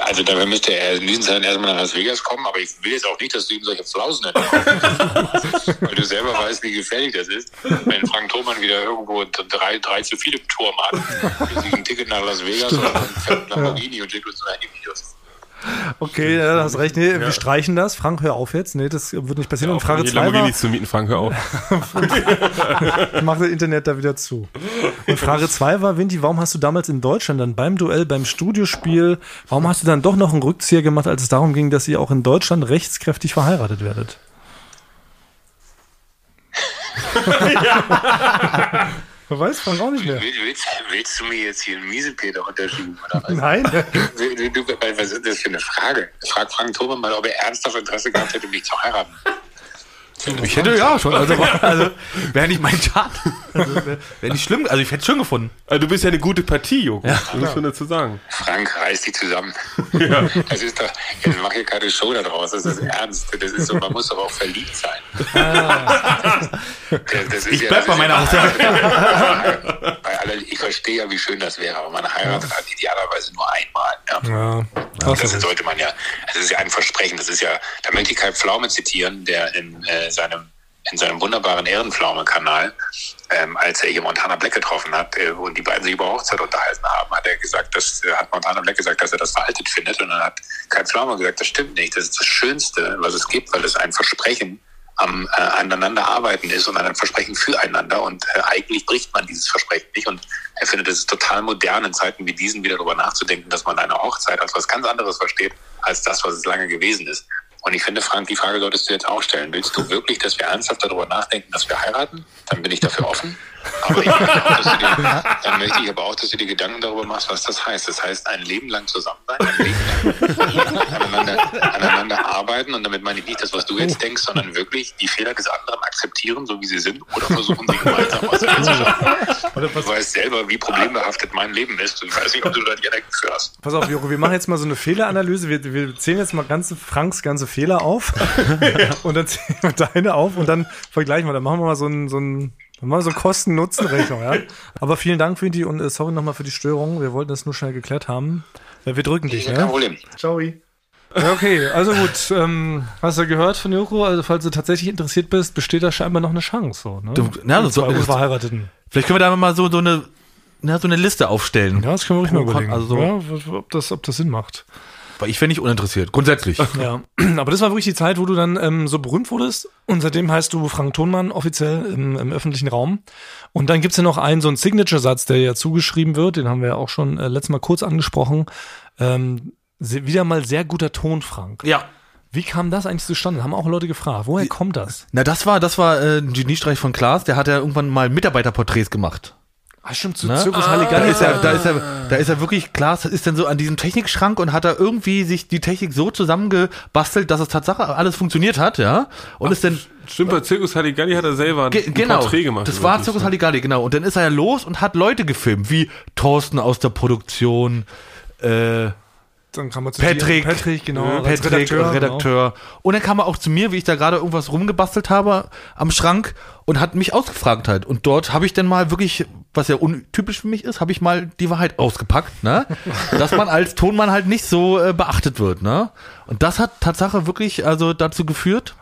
Also dafür müsste er in diesen Zeiten erstmal nach Las Vegas kommen, aber ich will jetzt auch nicht, dass du ihm solche Flausen entkommst. Weil du selber weißt, wie gefährlich das ist, wenn Frank Thoman wieder irgendwo drei, drei zu viele im Turm hat, sich ein Ticket nach Las Vegas und dann fährt ein Lamborghini und schickt uns so Handyvideos. Okay, ja, du hast recht. Nee, wir streichen das. Frank, hör auf jetzt. Nee, das wird nicht passieren. und Frage Die 2 war, zu mieten, Frank, hör auf. [LAUGHS] mach das Internet da wieder zu. Und Frage 2 war, Vinti, warum hast du damals in Deutschland dann beim Duell, beim Studiospiel, warum hast du dann doch noch einen Rückzieher gemacht, als es darum ging, dass ihr auch in Deutschland rechtskräftig verheiratet werdet? [LAUGHS] [LAUGHS] Weiß Frank auch nicht mehr. Will, willst, willst du mir jetzt hier einen Miesepeter unterschieben? Oder was? Nein. [LAUGHS] Du, du, was ist das für eine Frage? Frag Frank Thoman mal, ob er ernsthaft Interesse gehabt hätte, mich zu heiraten. Ich hätte ja schon, also, also wäre nicht mein Schaden. Also, wäre wär nicht schlimm, also ich hätte es schön gefunden. Also du bist ja eine gute Partie, Joko. Das muss man dazu sagen. Frank, reiß dich zusammen. [LAUGHS] Das ist doch, jetzt mach hier keine Show da draus, das ist ernst. Das ist so, man muss doch auch verliebt sein. Das, das ist Ich ja- bleib das bei meiner ja- Aussage. [LAUGHS] Ich verstehe ja, wie schön das wäre, aber man heiratet halt idealerweise nur einmal. Ja. Ja, Das sollte man ja, das ist ja ein Versprechen. Das ist ja, da möchte ich Kai Pflaume zitieren, der in äh, seinem in seinem wunderbaren Ehrenpflaume-Kanal, ähm, als er hier Montana Black getroffen hat äh, und die beiden sich über Hochzeit unterhalten haben, hat er gesagt, dass äh, hat Montana Black gesagt, dass er das veraltet findet. Und dann hat Kai Pflaume gesagt, das stimmt nicht, das ist das Schönste, was es gibt, weil es ein Versprechen am äh, aneinander arbeiten ist und ein Versprechen füreinander. Und äh, eigentlich bricht man dieses Versprechen nicht. Und er findet es total modern in Zeiten wie diesen wieder darüber nachzudenken, dass man eine Hochzeit als was ganz anderes versteht als das, was es lange gewesen ist. Und ich finde, Frank, die Frage solltest du jetzt auch stellen. Willst du wirklich, dass wir ernsthaft darüber nachdenken, dass wir heiraten? Dann bin ich dafür offen. Aber ich möchte auch, dass du dir, [LAUGHS] dann möchte ich aber auch, dass du dir Gedanken darüber machst, was das heißt. Das heißt, ein Leben lang zusammen sein, ein Leben lang aneinander, aneinander arbeiten. Und damit meine ich nicht das, was du jetzt denkst, sondern wirklich die Fehler des anderen akzeptieren, so wie sie sind, oder versuchen, sie gemeinsam was zu schaffen. Du weißt selber, wie problembehaftet mein Leben ist. Und ich weiß nicht, ob du da Energie für hast. Pass auf, Joko, wir machen jetzt mal so eine Fehleranalyse. Wir, wir zählen jetzt mal ganze Franks ganze Fehler auf. [LAUGHS] und dann zählen wir deine auf und dann vergleichen wir. Dann machen wir mal so ein, so ein wir so Kosten-Nutzen-Rechnung, ja. Aber vielen Dank, Vinti, und äh, sorry nochmal für die Störung. Wir wollten das nur schnell geklärt haben. Ja, wir drücken dich, Ja, ne? kein Problem. Ciao. Ja, okay, also gut. Ähm, hast du gehört von Joko? Also, falls du tatsächlich interessiert bist, besteht da scheinbar noch eine Chance. So, ne? Du- na, Mit so- zwei Unverheirateten. Vielleicht können wir da mal so, so eine, na, so eine Liste aufstellen. Ja, das können wir ruhig mal überlegen. also so- ja, ob, das, ob das Sinn macht. Weil ich wäre nicht uninteressiert, grundsätzlich. [LAUGHS] Ja, [CLEARS THROAT] aber das war wirklich die Zeit, wo du dann ähm, so berühmt wurdest. Und seitdem heißt du Frank Thonmann offiziell im, im öffentlichen Raum. Und dann gibt's ja noch einen, so einen Signature-Satz, der ja zugeschrieben wird. Den haben wir ja auch schon äh, letztes Mal kurz angesprochen. Ähm, wieder mal sehr guter Ton, Frank. ja. Wie kam das eigentlich zustande? Haben auch Leute gefragt. Woher kommt das? Na, das war, das war äh, ein Geniestreich von Klaas, der hat ja irgendwann mal Mitarbeiterporträts gemacht. Ah, stimmt, zu Ne? Zirkus Da Halligalli. ist er, da ist er, da ist er wirklich, Klaas ist dann so an diesem Technikschrank und hat da irgendwie sich die Technik so zusammengebastelt, dass es Tatsache alles funktioniert hat, ja. Und ist dann, Stimmt, bei Zirkus Halligalli hat er selber ein, ge ein genau, Porträt gemacht. das war Zirkus? Halligalli, genau. Und dann ist er ja los und hat Leute gefilmt, wie Thorsten aus der Produktion, äh, Dann kam er zu Patrick. dir. Patrick, genau. Patrick, Redakteur. Redakteur. Und dann kam er auch zu mir, wie ich da gerade irgendwas rumgebastelt habe am Schrank und hat mich ausgefragt halt. Und dort habe ich dann mal wirklich, was ja untypisch für mich ist, habe ich mal die Wahrheit ausgepackt, ne? [LAUGHS] Dass man als Tonmann halt nicht so äh, beachtet wird, ne? Und das hat Tatsache wirklich also dazu geführt.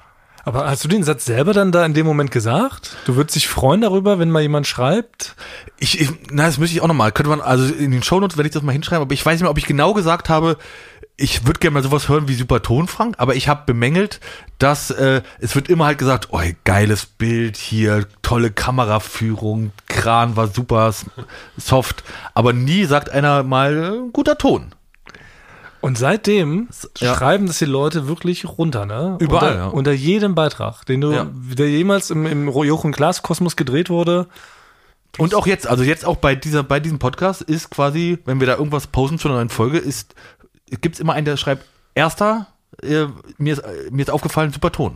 Aber hast du den Satz selber dann da in dem Moment gesagt? Du würdest dich freuen darüber, wenn mal jemand schreibt? Ich, ich na, das müsste ich auch nochmal. Könnte man, also in den Shownotes werde ich das mal hinschreiben, aber ich weiß nicht mehr, ob ich genau gesagt habe, ich würde gerne mal sowas hören wie Super Ton, Frank, aber ich habe bemängelt, dass äh, es wird immer halt gesagt, oh, geiles Bild hier, tolle Kameraführung, Kran war super soft, aber nie sagt einer mal äh, guter Ton. Und seitdem Ja. schreiben das die Leute wirklich runter, ne? Überall, Unter, ja. unter jedem Beitrag, den du, Ja. der jemals im, im Jochen Klaas Kosmos gedreht wurde. Und auch jetzt, also jetzt auch bei dieser, bei diesem Podcast ist quasi, wenn wir da irgendwas posten zu einer neuen Folge, ist, gibt's immer einen, der schreibt, erster, äh, mir, ist, äh, mir ist aufgefallen, super Ton.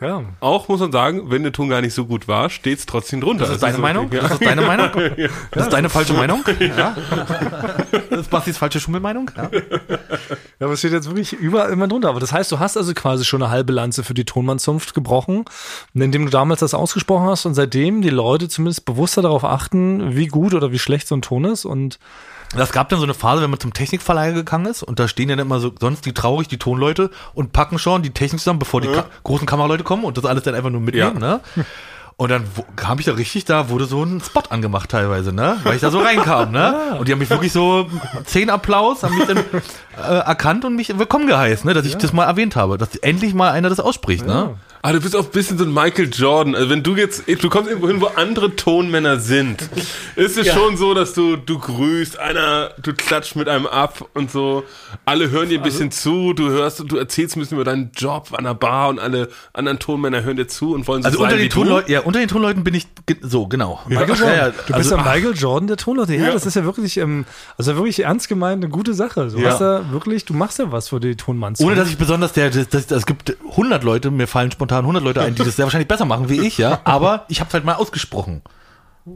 Ja. Auch muss man sagen, wenn der Ton gar nicht so gut war, steht's trotzdem drunter. Das ist deine Also, Meinung? Ja. Das ist deine Meinung? [LAUGHS] Das ist deine falsche Meinung? [LAUGHS] Ja. Das ist Bastis falsche Schummelmeinung? Ja. Ja, aber es steht jetzt wirklich überall immer drunter. Aber das heißt, du hast also quasi schon eine halbe Lanze für die Tonmannzunft gebrochen, indem du damals das ausgesprochen hast und seitdem die Leute zumindest bewusster darauf achten, wie gut oder wie schlecht so ein Ton ist und Das gab dann so eine Phase, wenn man zum Technikverleiher gegangen ist und da stehen ja dann immer so sonst die traurig, die Tonleute und packen schon die Technik zusammen, bevor die Ka großen Kameraleute kommen und das alles dann einfach nur mitnehmen, ne? Und dann kam ich da richtig, da wurde so ein Spot angemacht teilweise, ne? Weil ich da so reinkam, ne? [LAUGHS] Und die haben mich wirklich so zehn Applaus, haben mich dann äh, erkannt und mich willkommen geheißen, ne? Dass ich das mal erwähnt habe, dass endlich mal einer das ausspricht, ne? Ah, du bist auch ein bisschen so ein Michael Jordan. Also wenn du jetzt, du kommst irgendwo hin, wo andere Tonmänner sind, ist es schon so, dass du, du grüßt, einer, du klatscht mit einem ab und so. Alle hören dir ein bisschen zu, du hörst, du erzählst ein bisschen über deinen Job an der Bar und alle anderen Tonmänner hören dir zu und wollen so Also sein unter wie den, du. Tonleuten, ja, unter den Tonleuten bin ich so, genau. Michael Jordan. Ja, ja, du bist also, ja Michael Jordan der Tonleute. Ja, Ja. das ist ja wirklich, ähm, also wirklich ernst gemeint eine gute Sache. Du Ja. hast ja wirklich, du machst ja was für die Tonmannzunft. ohne dass ich besonders der, das, das, es gibt 100 Leute, mir fallen spontan 100 Leute ein, die das sehr wahrscheinlich besser machen wie ich, ja, aber ich habe halt mal ausgesprochen.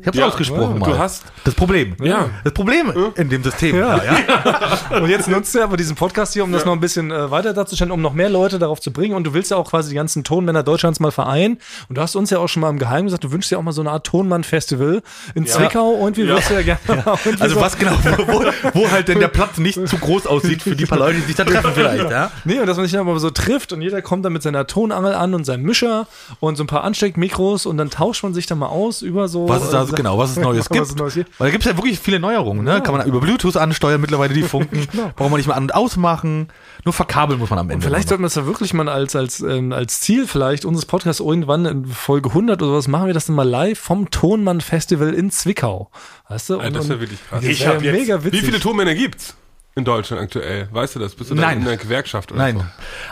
Ich habe Ja, ausgesprochen ja, mal. du hast- das Problem. Ja. Das Problem in dem System. Ja. Ja. [LAUGHS] Und jetzt nutzt du aber diesen Podcast hier, um das noch ein bisschen äh, weiter darzustellen, um noch mehr Leute darauf zu bringen. Und du willst ja auch quasi die ganzen Tonmänner Deutschlands mal vereinen. Und du hast uns ja auch schon mal im Geheimen gesagt, du wünschst dir auch mal so eine Art Tonmann-Festival in Zwickau. Und wie würdest du ja gerne mal [LAUGHS] Also so- was genau, wo, wo, halt denn der Platz nicht zu groß aussieht für die paar Leute, die sich da treffen vielleicht, ja? Nee, und dass man sich dann aber so trifft und jeder kommt dann mit seiner Tonangel an und seinem Mischer und so ein paar Ansteckmikros und dann tauscht man sich dann mal aus über so. Was es da so äh, genau, was es [LAUGHS] Neues was gibt. es Neues gibt. Weil da gibt es ja wirklich viele Neuerungen, ne? Kann man über Bluetooth ansteuern mittlerweile die [LAUGHS] Funken. Braucht man nicht mehr an- und ausmachen. Nur verkabeln muss man am Ende. Vielleicht noch. sollten wir das ja wirklich mal als, als, ähm, als Ziel vielleicht unseres Podcasts irgendwann in Folge 100 oder sowas machen wir das dann mal live vom Tonmann Festival in Zwickau. Weißt du? Ja, das wär wirklich krass. Das Ich wär hab jetzt- mega Wie witzig. viele Tonmänner gibt's? in Deutschland aktuell? Weißt du das? Bist du Nein. da in der Gewerkschaft oder Nein. so?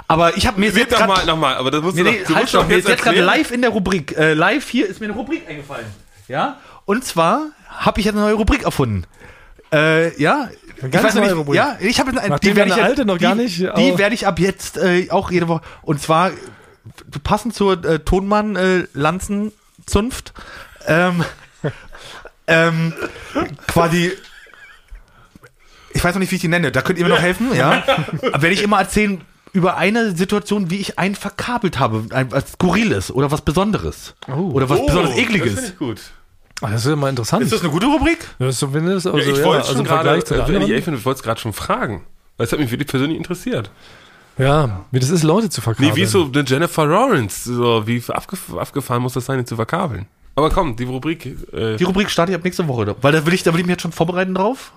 Aber ich habe mir Wird jetzt doch grad- mal, nochmal, aber das musst Nee, du nee, doch, du halt musst doch mir ist jetzt gerade live in der Rubrik, äh, live hier ist mir eine Rubrik eingefallen. Ja? Und zwar habe ich jetzt eine neue Rubrik erfunden. Äh, ja. Eine ganz ich weiß noch neue nicht, Rubrik. Ja, ich habe eine, die werde ich jetzt- alte noch die, gar nicht, Die werde ich ab jetzt äh, auch jede Woche. Und zwar passend zur äh, Tonmann äh, Lanzenzunft. Ähm, [LAUGHS] ähm, quasi. Ich weiß noch nicht, wie ich die nenne. Da könnt ihr mir noch helfen, ja? Werde ich immer erzählen über eine Situation, wie ich einen verkabelt habe, ein, was Skurriles oder was Besonderes. Oder was Oh, besonders Das Ekliges. finde ich gut. Das ist immer interessant. Ist das eine gute Rubrik? Das ist zumindest, also, Ja, ich ja, wollte also schon im gerade, zu äh, wenn ich anderen. ehrlich bin, ich wollte es gerade schon fragen. Weil es hat mich wirklich persönlich interessiert. Ja, wie das ist, Leute zu verkaufen. Nee, wie so eine Jennifer Lawrence, so wie abgef abgefahren muss das sein, ihn zu verkabeln. Aber komm, die Rubrik, äh, Die Rubrik starte ich ab nächste Woche. Weil da will ich, da will ich mich jetzt schon vorbereiten drauf.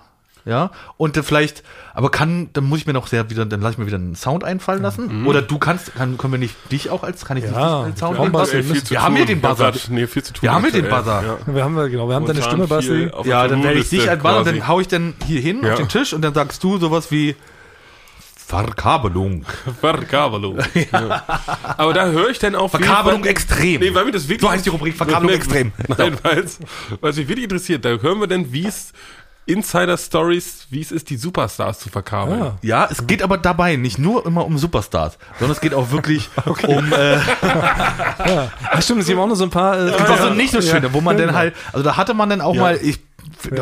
Ja. Und äh, vielleicht, aber kann, dann muss ich mir noch sehr wieder, dann lasse ich mir wieder einen Sound einfallen lassen. Oder du kannst, kann, können wir nicht dich auch als, kann ich dich Ja, als Sound wir viel zu wir haben hier den Buzzer. Nee, viel zu tun. Wir haben hier den. Buzzer. Ja. Wir haben, genau, wir haben deine Stimme, Basti. Ja, dann werde ich dich als und quasi. dann hau ich dann hier hin Ja. auf den Tisch und dann sagst du sowas wie Verkabelung. [LAUGHS] Verkabelung. [LAUGHS] Ja. Aber da höre ich dann auch Verkabelung extrem. Nee, weil mir das wirklich. So heißt die Rubrik, Verkabelung [LAUGHS] extrem. Nein, weil es was mich wirklich interessiert, da hören wir denn, wie es Insider-Stories, wie es ist, die Superstars zu verkabeln. Ah. Ja, es geht aber dabei nicht nur immer um Superstars, sondern es geht auch wirklich [LAUGHS] um äh, [LAUGHS] Ach stimmt, es gibt auch noch so ein paar... Äh, das so nicht so schöne, wo man Ja, dann genau. halt, also da hatte man dann auch Ja. mal, ich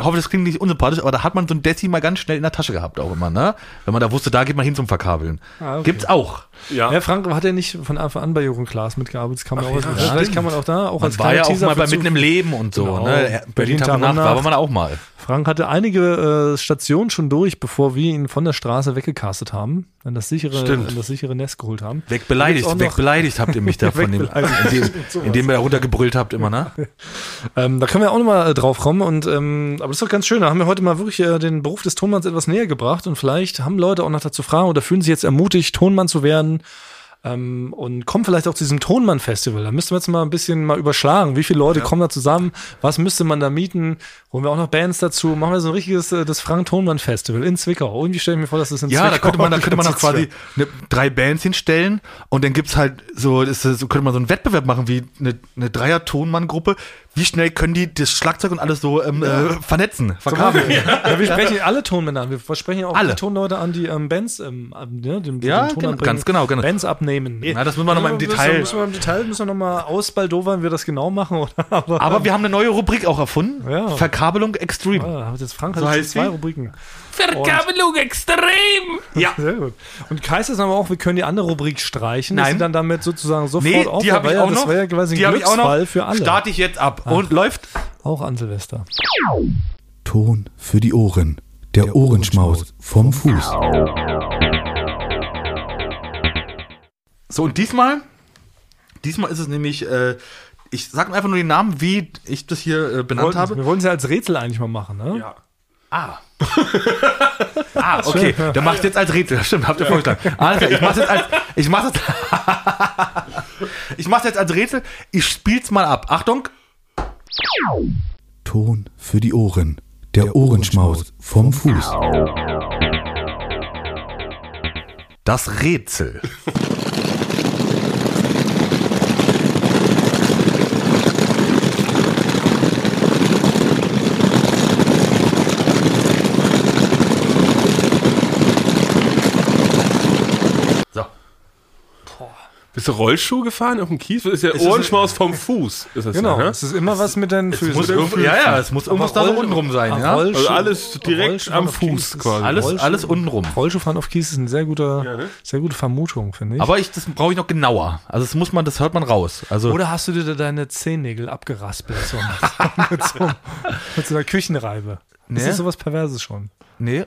hoffe, das klingt nicht unsympathisch, aber da hat man so ein Desi mal ganz schnell in der Tasche gehabt auch immer, ne? Wenn man da wusste, da geht man hin zum Verkabeln. Ah, okay. Gibt's auch. Ja. Ja, Frank hat ja nicht von Anfang an bei Jürgen Klaas mitgearbeitet. Das kann man auch, ja, vielleicht stimmt. kann man auch da, auch Man als war ja auch mal bei Mitten im Leben und so, Genau. ne? Berlin Tag und Tag und Nacht war Nacht. man auch mal. Frank hatte einige äh, Stationen schon durch, bevor wir ihn von der Straße weggecastet haben, in das sichere, in das sichere Nest geholt haben. Wegbeleidigt, wegbeleidigt habt ihr mich da von dem, indem, [LAUGHS] indem ihr da runtergebrüllt habt immer, ne? [LAUGHS] Ähm, da können wir auch nochmal äh, drauf kommen. Und, ähm, aber das ist doch ganz schön. Da haben wir heute mal wirklich äh, den Beruf des Tonmanns etwas näher gebracht. Und vielleicht haben Leute auch noch dazu Fragen oder fühlen sich jetzt ermutigt, Tonmann zu werden. Ähm, und kommen vielleicht auch zu diesem Tonmann-Festival. Da müssten wir jetzt mal ein bisschen mal überschlagen. Wie viele Leute kommen da zusammen? Was müsste man da mieten? Holen wir auch noch Bands dazu? Machen wir so ein richtiges, äh, das Frank-Tonmann-Festival in Zwickau. Irgendwie stelle ich mir vor, dass das in Ja, da Zwickau könnte man, da könnte man organisiert quasi eine, drei Bands hinstellen und dann gibt's halt so, ist, so könnte man so einen Wettbewerb machen wie eine, eine Dreier-Tonmann-Gruppe. Wie schnell können die das Schlagzeug und alles so ähm, äh, vernetzen, verkabeln? Ja, wir sprechen alle Tonmänner an. Wir sprechen auch Alle. die Tonleute an, die ähm, Bands, ähm, ab- ne, den, Ja, den Ton genau, ganz genau, genau. Bands abnehmen. Na, das müssen wir noch mal im Detail- Müssen wir im Detail müssen wir noch mal ausbaldowern, wie wir das genau machen. [LAUGHS] Oder? Aber, Aber wir haben eine neue Rubrik auch erfunden. Ja. Verkabelung Extreme. Ah, jetzt Frank So hat jetzt heißt zwei sie? Rubriken. Verkabelung extrem! Ja. [LAUGHS] Sehr gut. Und Kais ist aber auch, wir können die andere Rubrik streichen. Nein. sie dann damit sozusagen sofort Nee, aufhört, die habe ich weil ja- auch Das noch. wäre ja quasi ein die habe ich auch Glücksfall noch. für alle. Starte ich jetzt ab. Und läuft. auch an Silvester. Ton für die Ohren. Der Ohrenschmaus vom Fuß. So, und diesmal, diesmal ist es nämlich, äh, ich sag einfach nur den Namen, wie ich das hier äh, benannt Wollten- habe. Wir wollen es ja als Rätsel eigentlich mal machen, ne? Ja. Ah. Ah, okay. Dann mach ich jetzt als Rätsel. Stimmt, habt ihr vorgeschlagen. Alles klar, ich mach's jetzt als, ich mach's jetzt, [LAUGHS] ich mach's jetzt als Rätsel. Ich spiel's mal ab. Achtung. Ton für die Ohren. Der Ohrenschmaus vom Fuß. Das Rätsel. Bist du Rollschuh gefahren auf dem Kies? Das ist ja es Ohrenschmaus vom Fuß. Ist das Genau. ja, Es ist immer was mit deinen Füßen. Muss ja, ja, es muss irgendwas da so untenrum sein, ja? Rollschuh- Also alles direkt Rollschuh am Fuß ist- quasi. Alles, Rollschuh- alles untenrum. Rollschuhfahren auf Kies ist eine sehr gute, Ja, ne? sehr gute Vermutung, finde ich. Aber ich, das brauche ich noch genauer. Also das muss man, das hört man raus. Also Oder hast du dir da deine Zehennägel abgeraspelt so mit, so, mit so einer Küchenreibe? Das Nee. ist sowas Perverses schon. nee.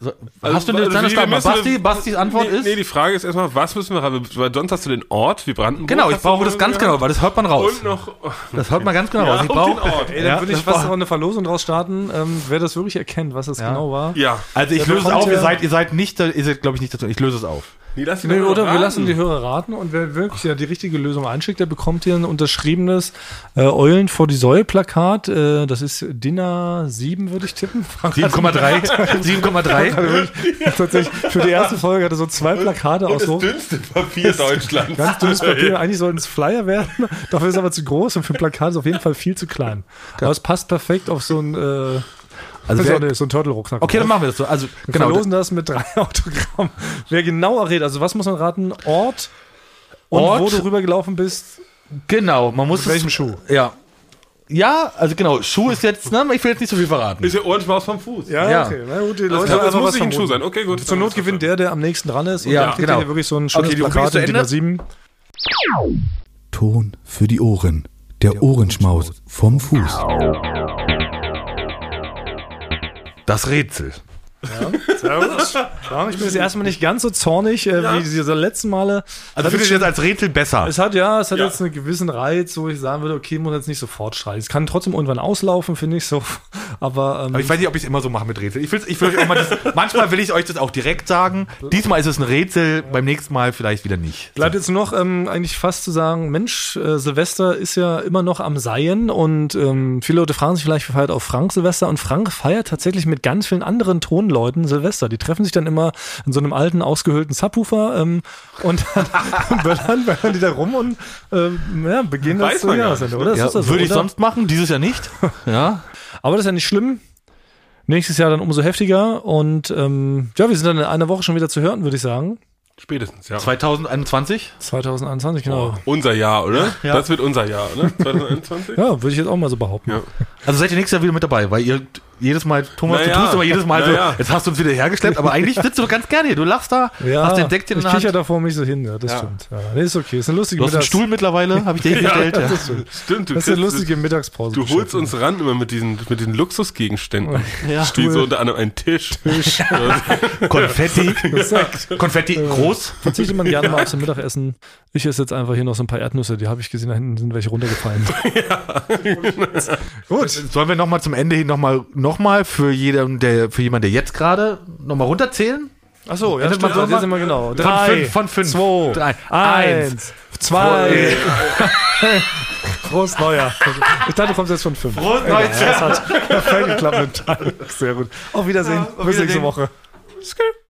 Also, Also, hast du eine also müssen- Basti, Bastis Antwort nee, ist? Nee, die Frage ist erstmal, was müssen wir haben? Weil sonst hast du den Ort wie Brandenburg. genau, ich brauche das ganz gehabt. genau, weil das hört man raus. Und noch. Das hört man ganz genau raus. Ja, Ich und brauche den Ort. Ey, dann Ja, würde ich fast war- noch eine Verlosung draus starten, ähm, wer das wirklich erkennt, was das Ja. genau war. Ja. Also ich löse es auf, ihr seid, ihr seid nicht, da- ihr seid glaube ich nicht dazu. Ich löse es auf. Nee, lass Nee, oder wir lassen die Hörer raten und wer wirklich ja die richtige Lösung einschickt, der bekommt hier ein unterschriebenes äh, Eulen vor die Säule Plakat. Äh, das ist DIN A7, würde ich tippen. Frank hat- 7,3. 7,3. hat wirklich tatsächlich für die erste Folge hatte so zwei Plakate Und aus das so dünnste Papier Deutschlands. ganz dünnes Papier. Eigentlich sollten es Flyer werden. Dafür ist es aber zu groß und für Plakat ist es auf jeden Fall viel zu klein. Aber es passt perfekt auf so ein, äh, Also so, wer, eine, so ein Turtle-Rucksack. okay, dann machen wir das so. Also, Wir genau. verlosen das mit drei [LAUGHS] Autogrammen. Wer genau errät, also was muss man raten? Ort und Ort. wo du rübergelaufen bist. Genau, man muss Mit welchem es, Schuh? Ja. Ja, also genau, Schuh ist jetzt, ne, ich will jetzt nicht so viel verraten. Ist ja Ohrenschmaus vom Fuß. Ja. okay. Na gut, die Das, Leute kann, das einfach muss nicht ein Schuh sein. Okay, gut. Zur Not gewinnt der, der am nächsten dran ist. Und Ja, dann kriegt genau. hier wirklich so ein schönes Okay, die ist Plakat zu in DIN Ende. A7. Ton für die Ohren. Der Ohrenschmaus vom Fuß. Das Rätsel. Servus. Ja, ich bin jetzt erstmal nicht ganz so zornig äh, wie diese letzten Male. Also Hat findet jetzt als Rätsel besser? Es hat ja, es hat Ja. jetzt einen gewissen Reiz, wo ich sagen würde, okay, muss jetzt nicht sofort streiten. Es kann trotzdem irgendwann auslaufen, finde ich so. [LAUGHS] Aber, ähm, Aber ich weiß nicht, ob ich es immer so mache mit Rätsel. Ich, will's, ich will das, manchmal will ich euch das auch direkt sagen. Diesmal ist es ein Rätsel, beim nächsten Mal vielleicht wieder nicht. Bleibt jetzt nur noch ähm, eigentlich fast zu sagen, Mensch, äh, Silvester ist ja immer noch am Seien und ähm, viele Leute fragen sich vielleicht, wer feiert auch Frank Silvester und Frank feiert tatsächlich mit ganz vielen anderen Tonleuten Silvester. Die treffen sich dann immer in so einem alten, ausgehöhlten Subwoofer ähm, und dann [LAUGHS] böllern, böllern die da rum und ähm, ja, beginnen Weiß das zur nicht, oder? Ja, so, würde ich oder? sonst machen, dieses Jahr nicht. [LAUGHS] Ja. Aber das ist ja nicht schlimm. Nächstes Jahr dann umso heftiger und ähm, ja, wir sind dann in einer Woche schon wieder zu hören, würde ich sagen. Spätestens, ja. 2021? 2021, genau. Unser Jahr, oder? Ja. Das wird unser Jahr, [LAUGHS] ne? 2021? Ja, würde ich jetzt auch mal so behaupten. Ja. Also seid ihr nächstes Jahr wieder mit dabei, weil ihr jedes Mal, Thomas, du Naja. tust immer jedes Mal so, Naja. jetzt hast du uns wieder hergeschleppt, aber eigentlich sitzt du doch ganz gerne hier. Du lachst da, Ja, hast den Deckchen in ich der Hand. kicher da vor mich so hin, ja, das Ja. stimmt. Ja, nee, ist okay, ist eine lustige Du hast einen Stuhl mittlerweile, habe ich dir hingestellt. [LAUGHS] Ja, das stimmt. Stimmt, du, Das ist eine lustige Mittagspause. du holst uns ran immer mit diesen, mit diesen Luxusgegenständen. Ja. Wie so unter anderem ein Tisch. [LAUGHS] Konfetti. Konfetti groß. Verzichtet man gerne mal aufs Mittagessen. Ich esse jetzt einfach hier noch so ein paar Erdnüsse, die habe ich gesehen, da hinten sind welche runtergefallen. [LAUGHS] Gut. Sollen wir nochmal zum Ende hin nochmal noch mal für, jeden, der, für jemanden, der jetzt gerade nochmal runterzählen? Achso, ja, stimmt, so jetzt sind wir genau. Von Drei, fünf, von fünf. zwei, Drei, eins, zwei. [LAUGHS] Prost, Neuer. Ich dachte, du kommst jetzt von fünf. Prost, Egal, Neujahr. Das hat perfekt geklappt mit. Sehr gut. Auf Wiedersehen. auf Bis nächste. Woche.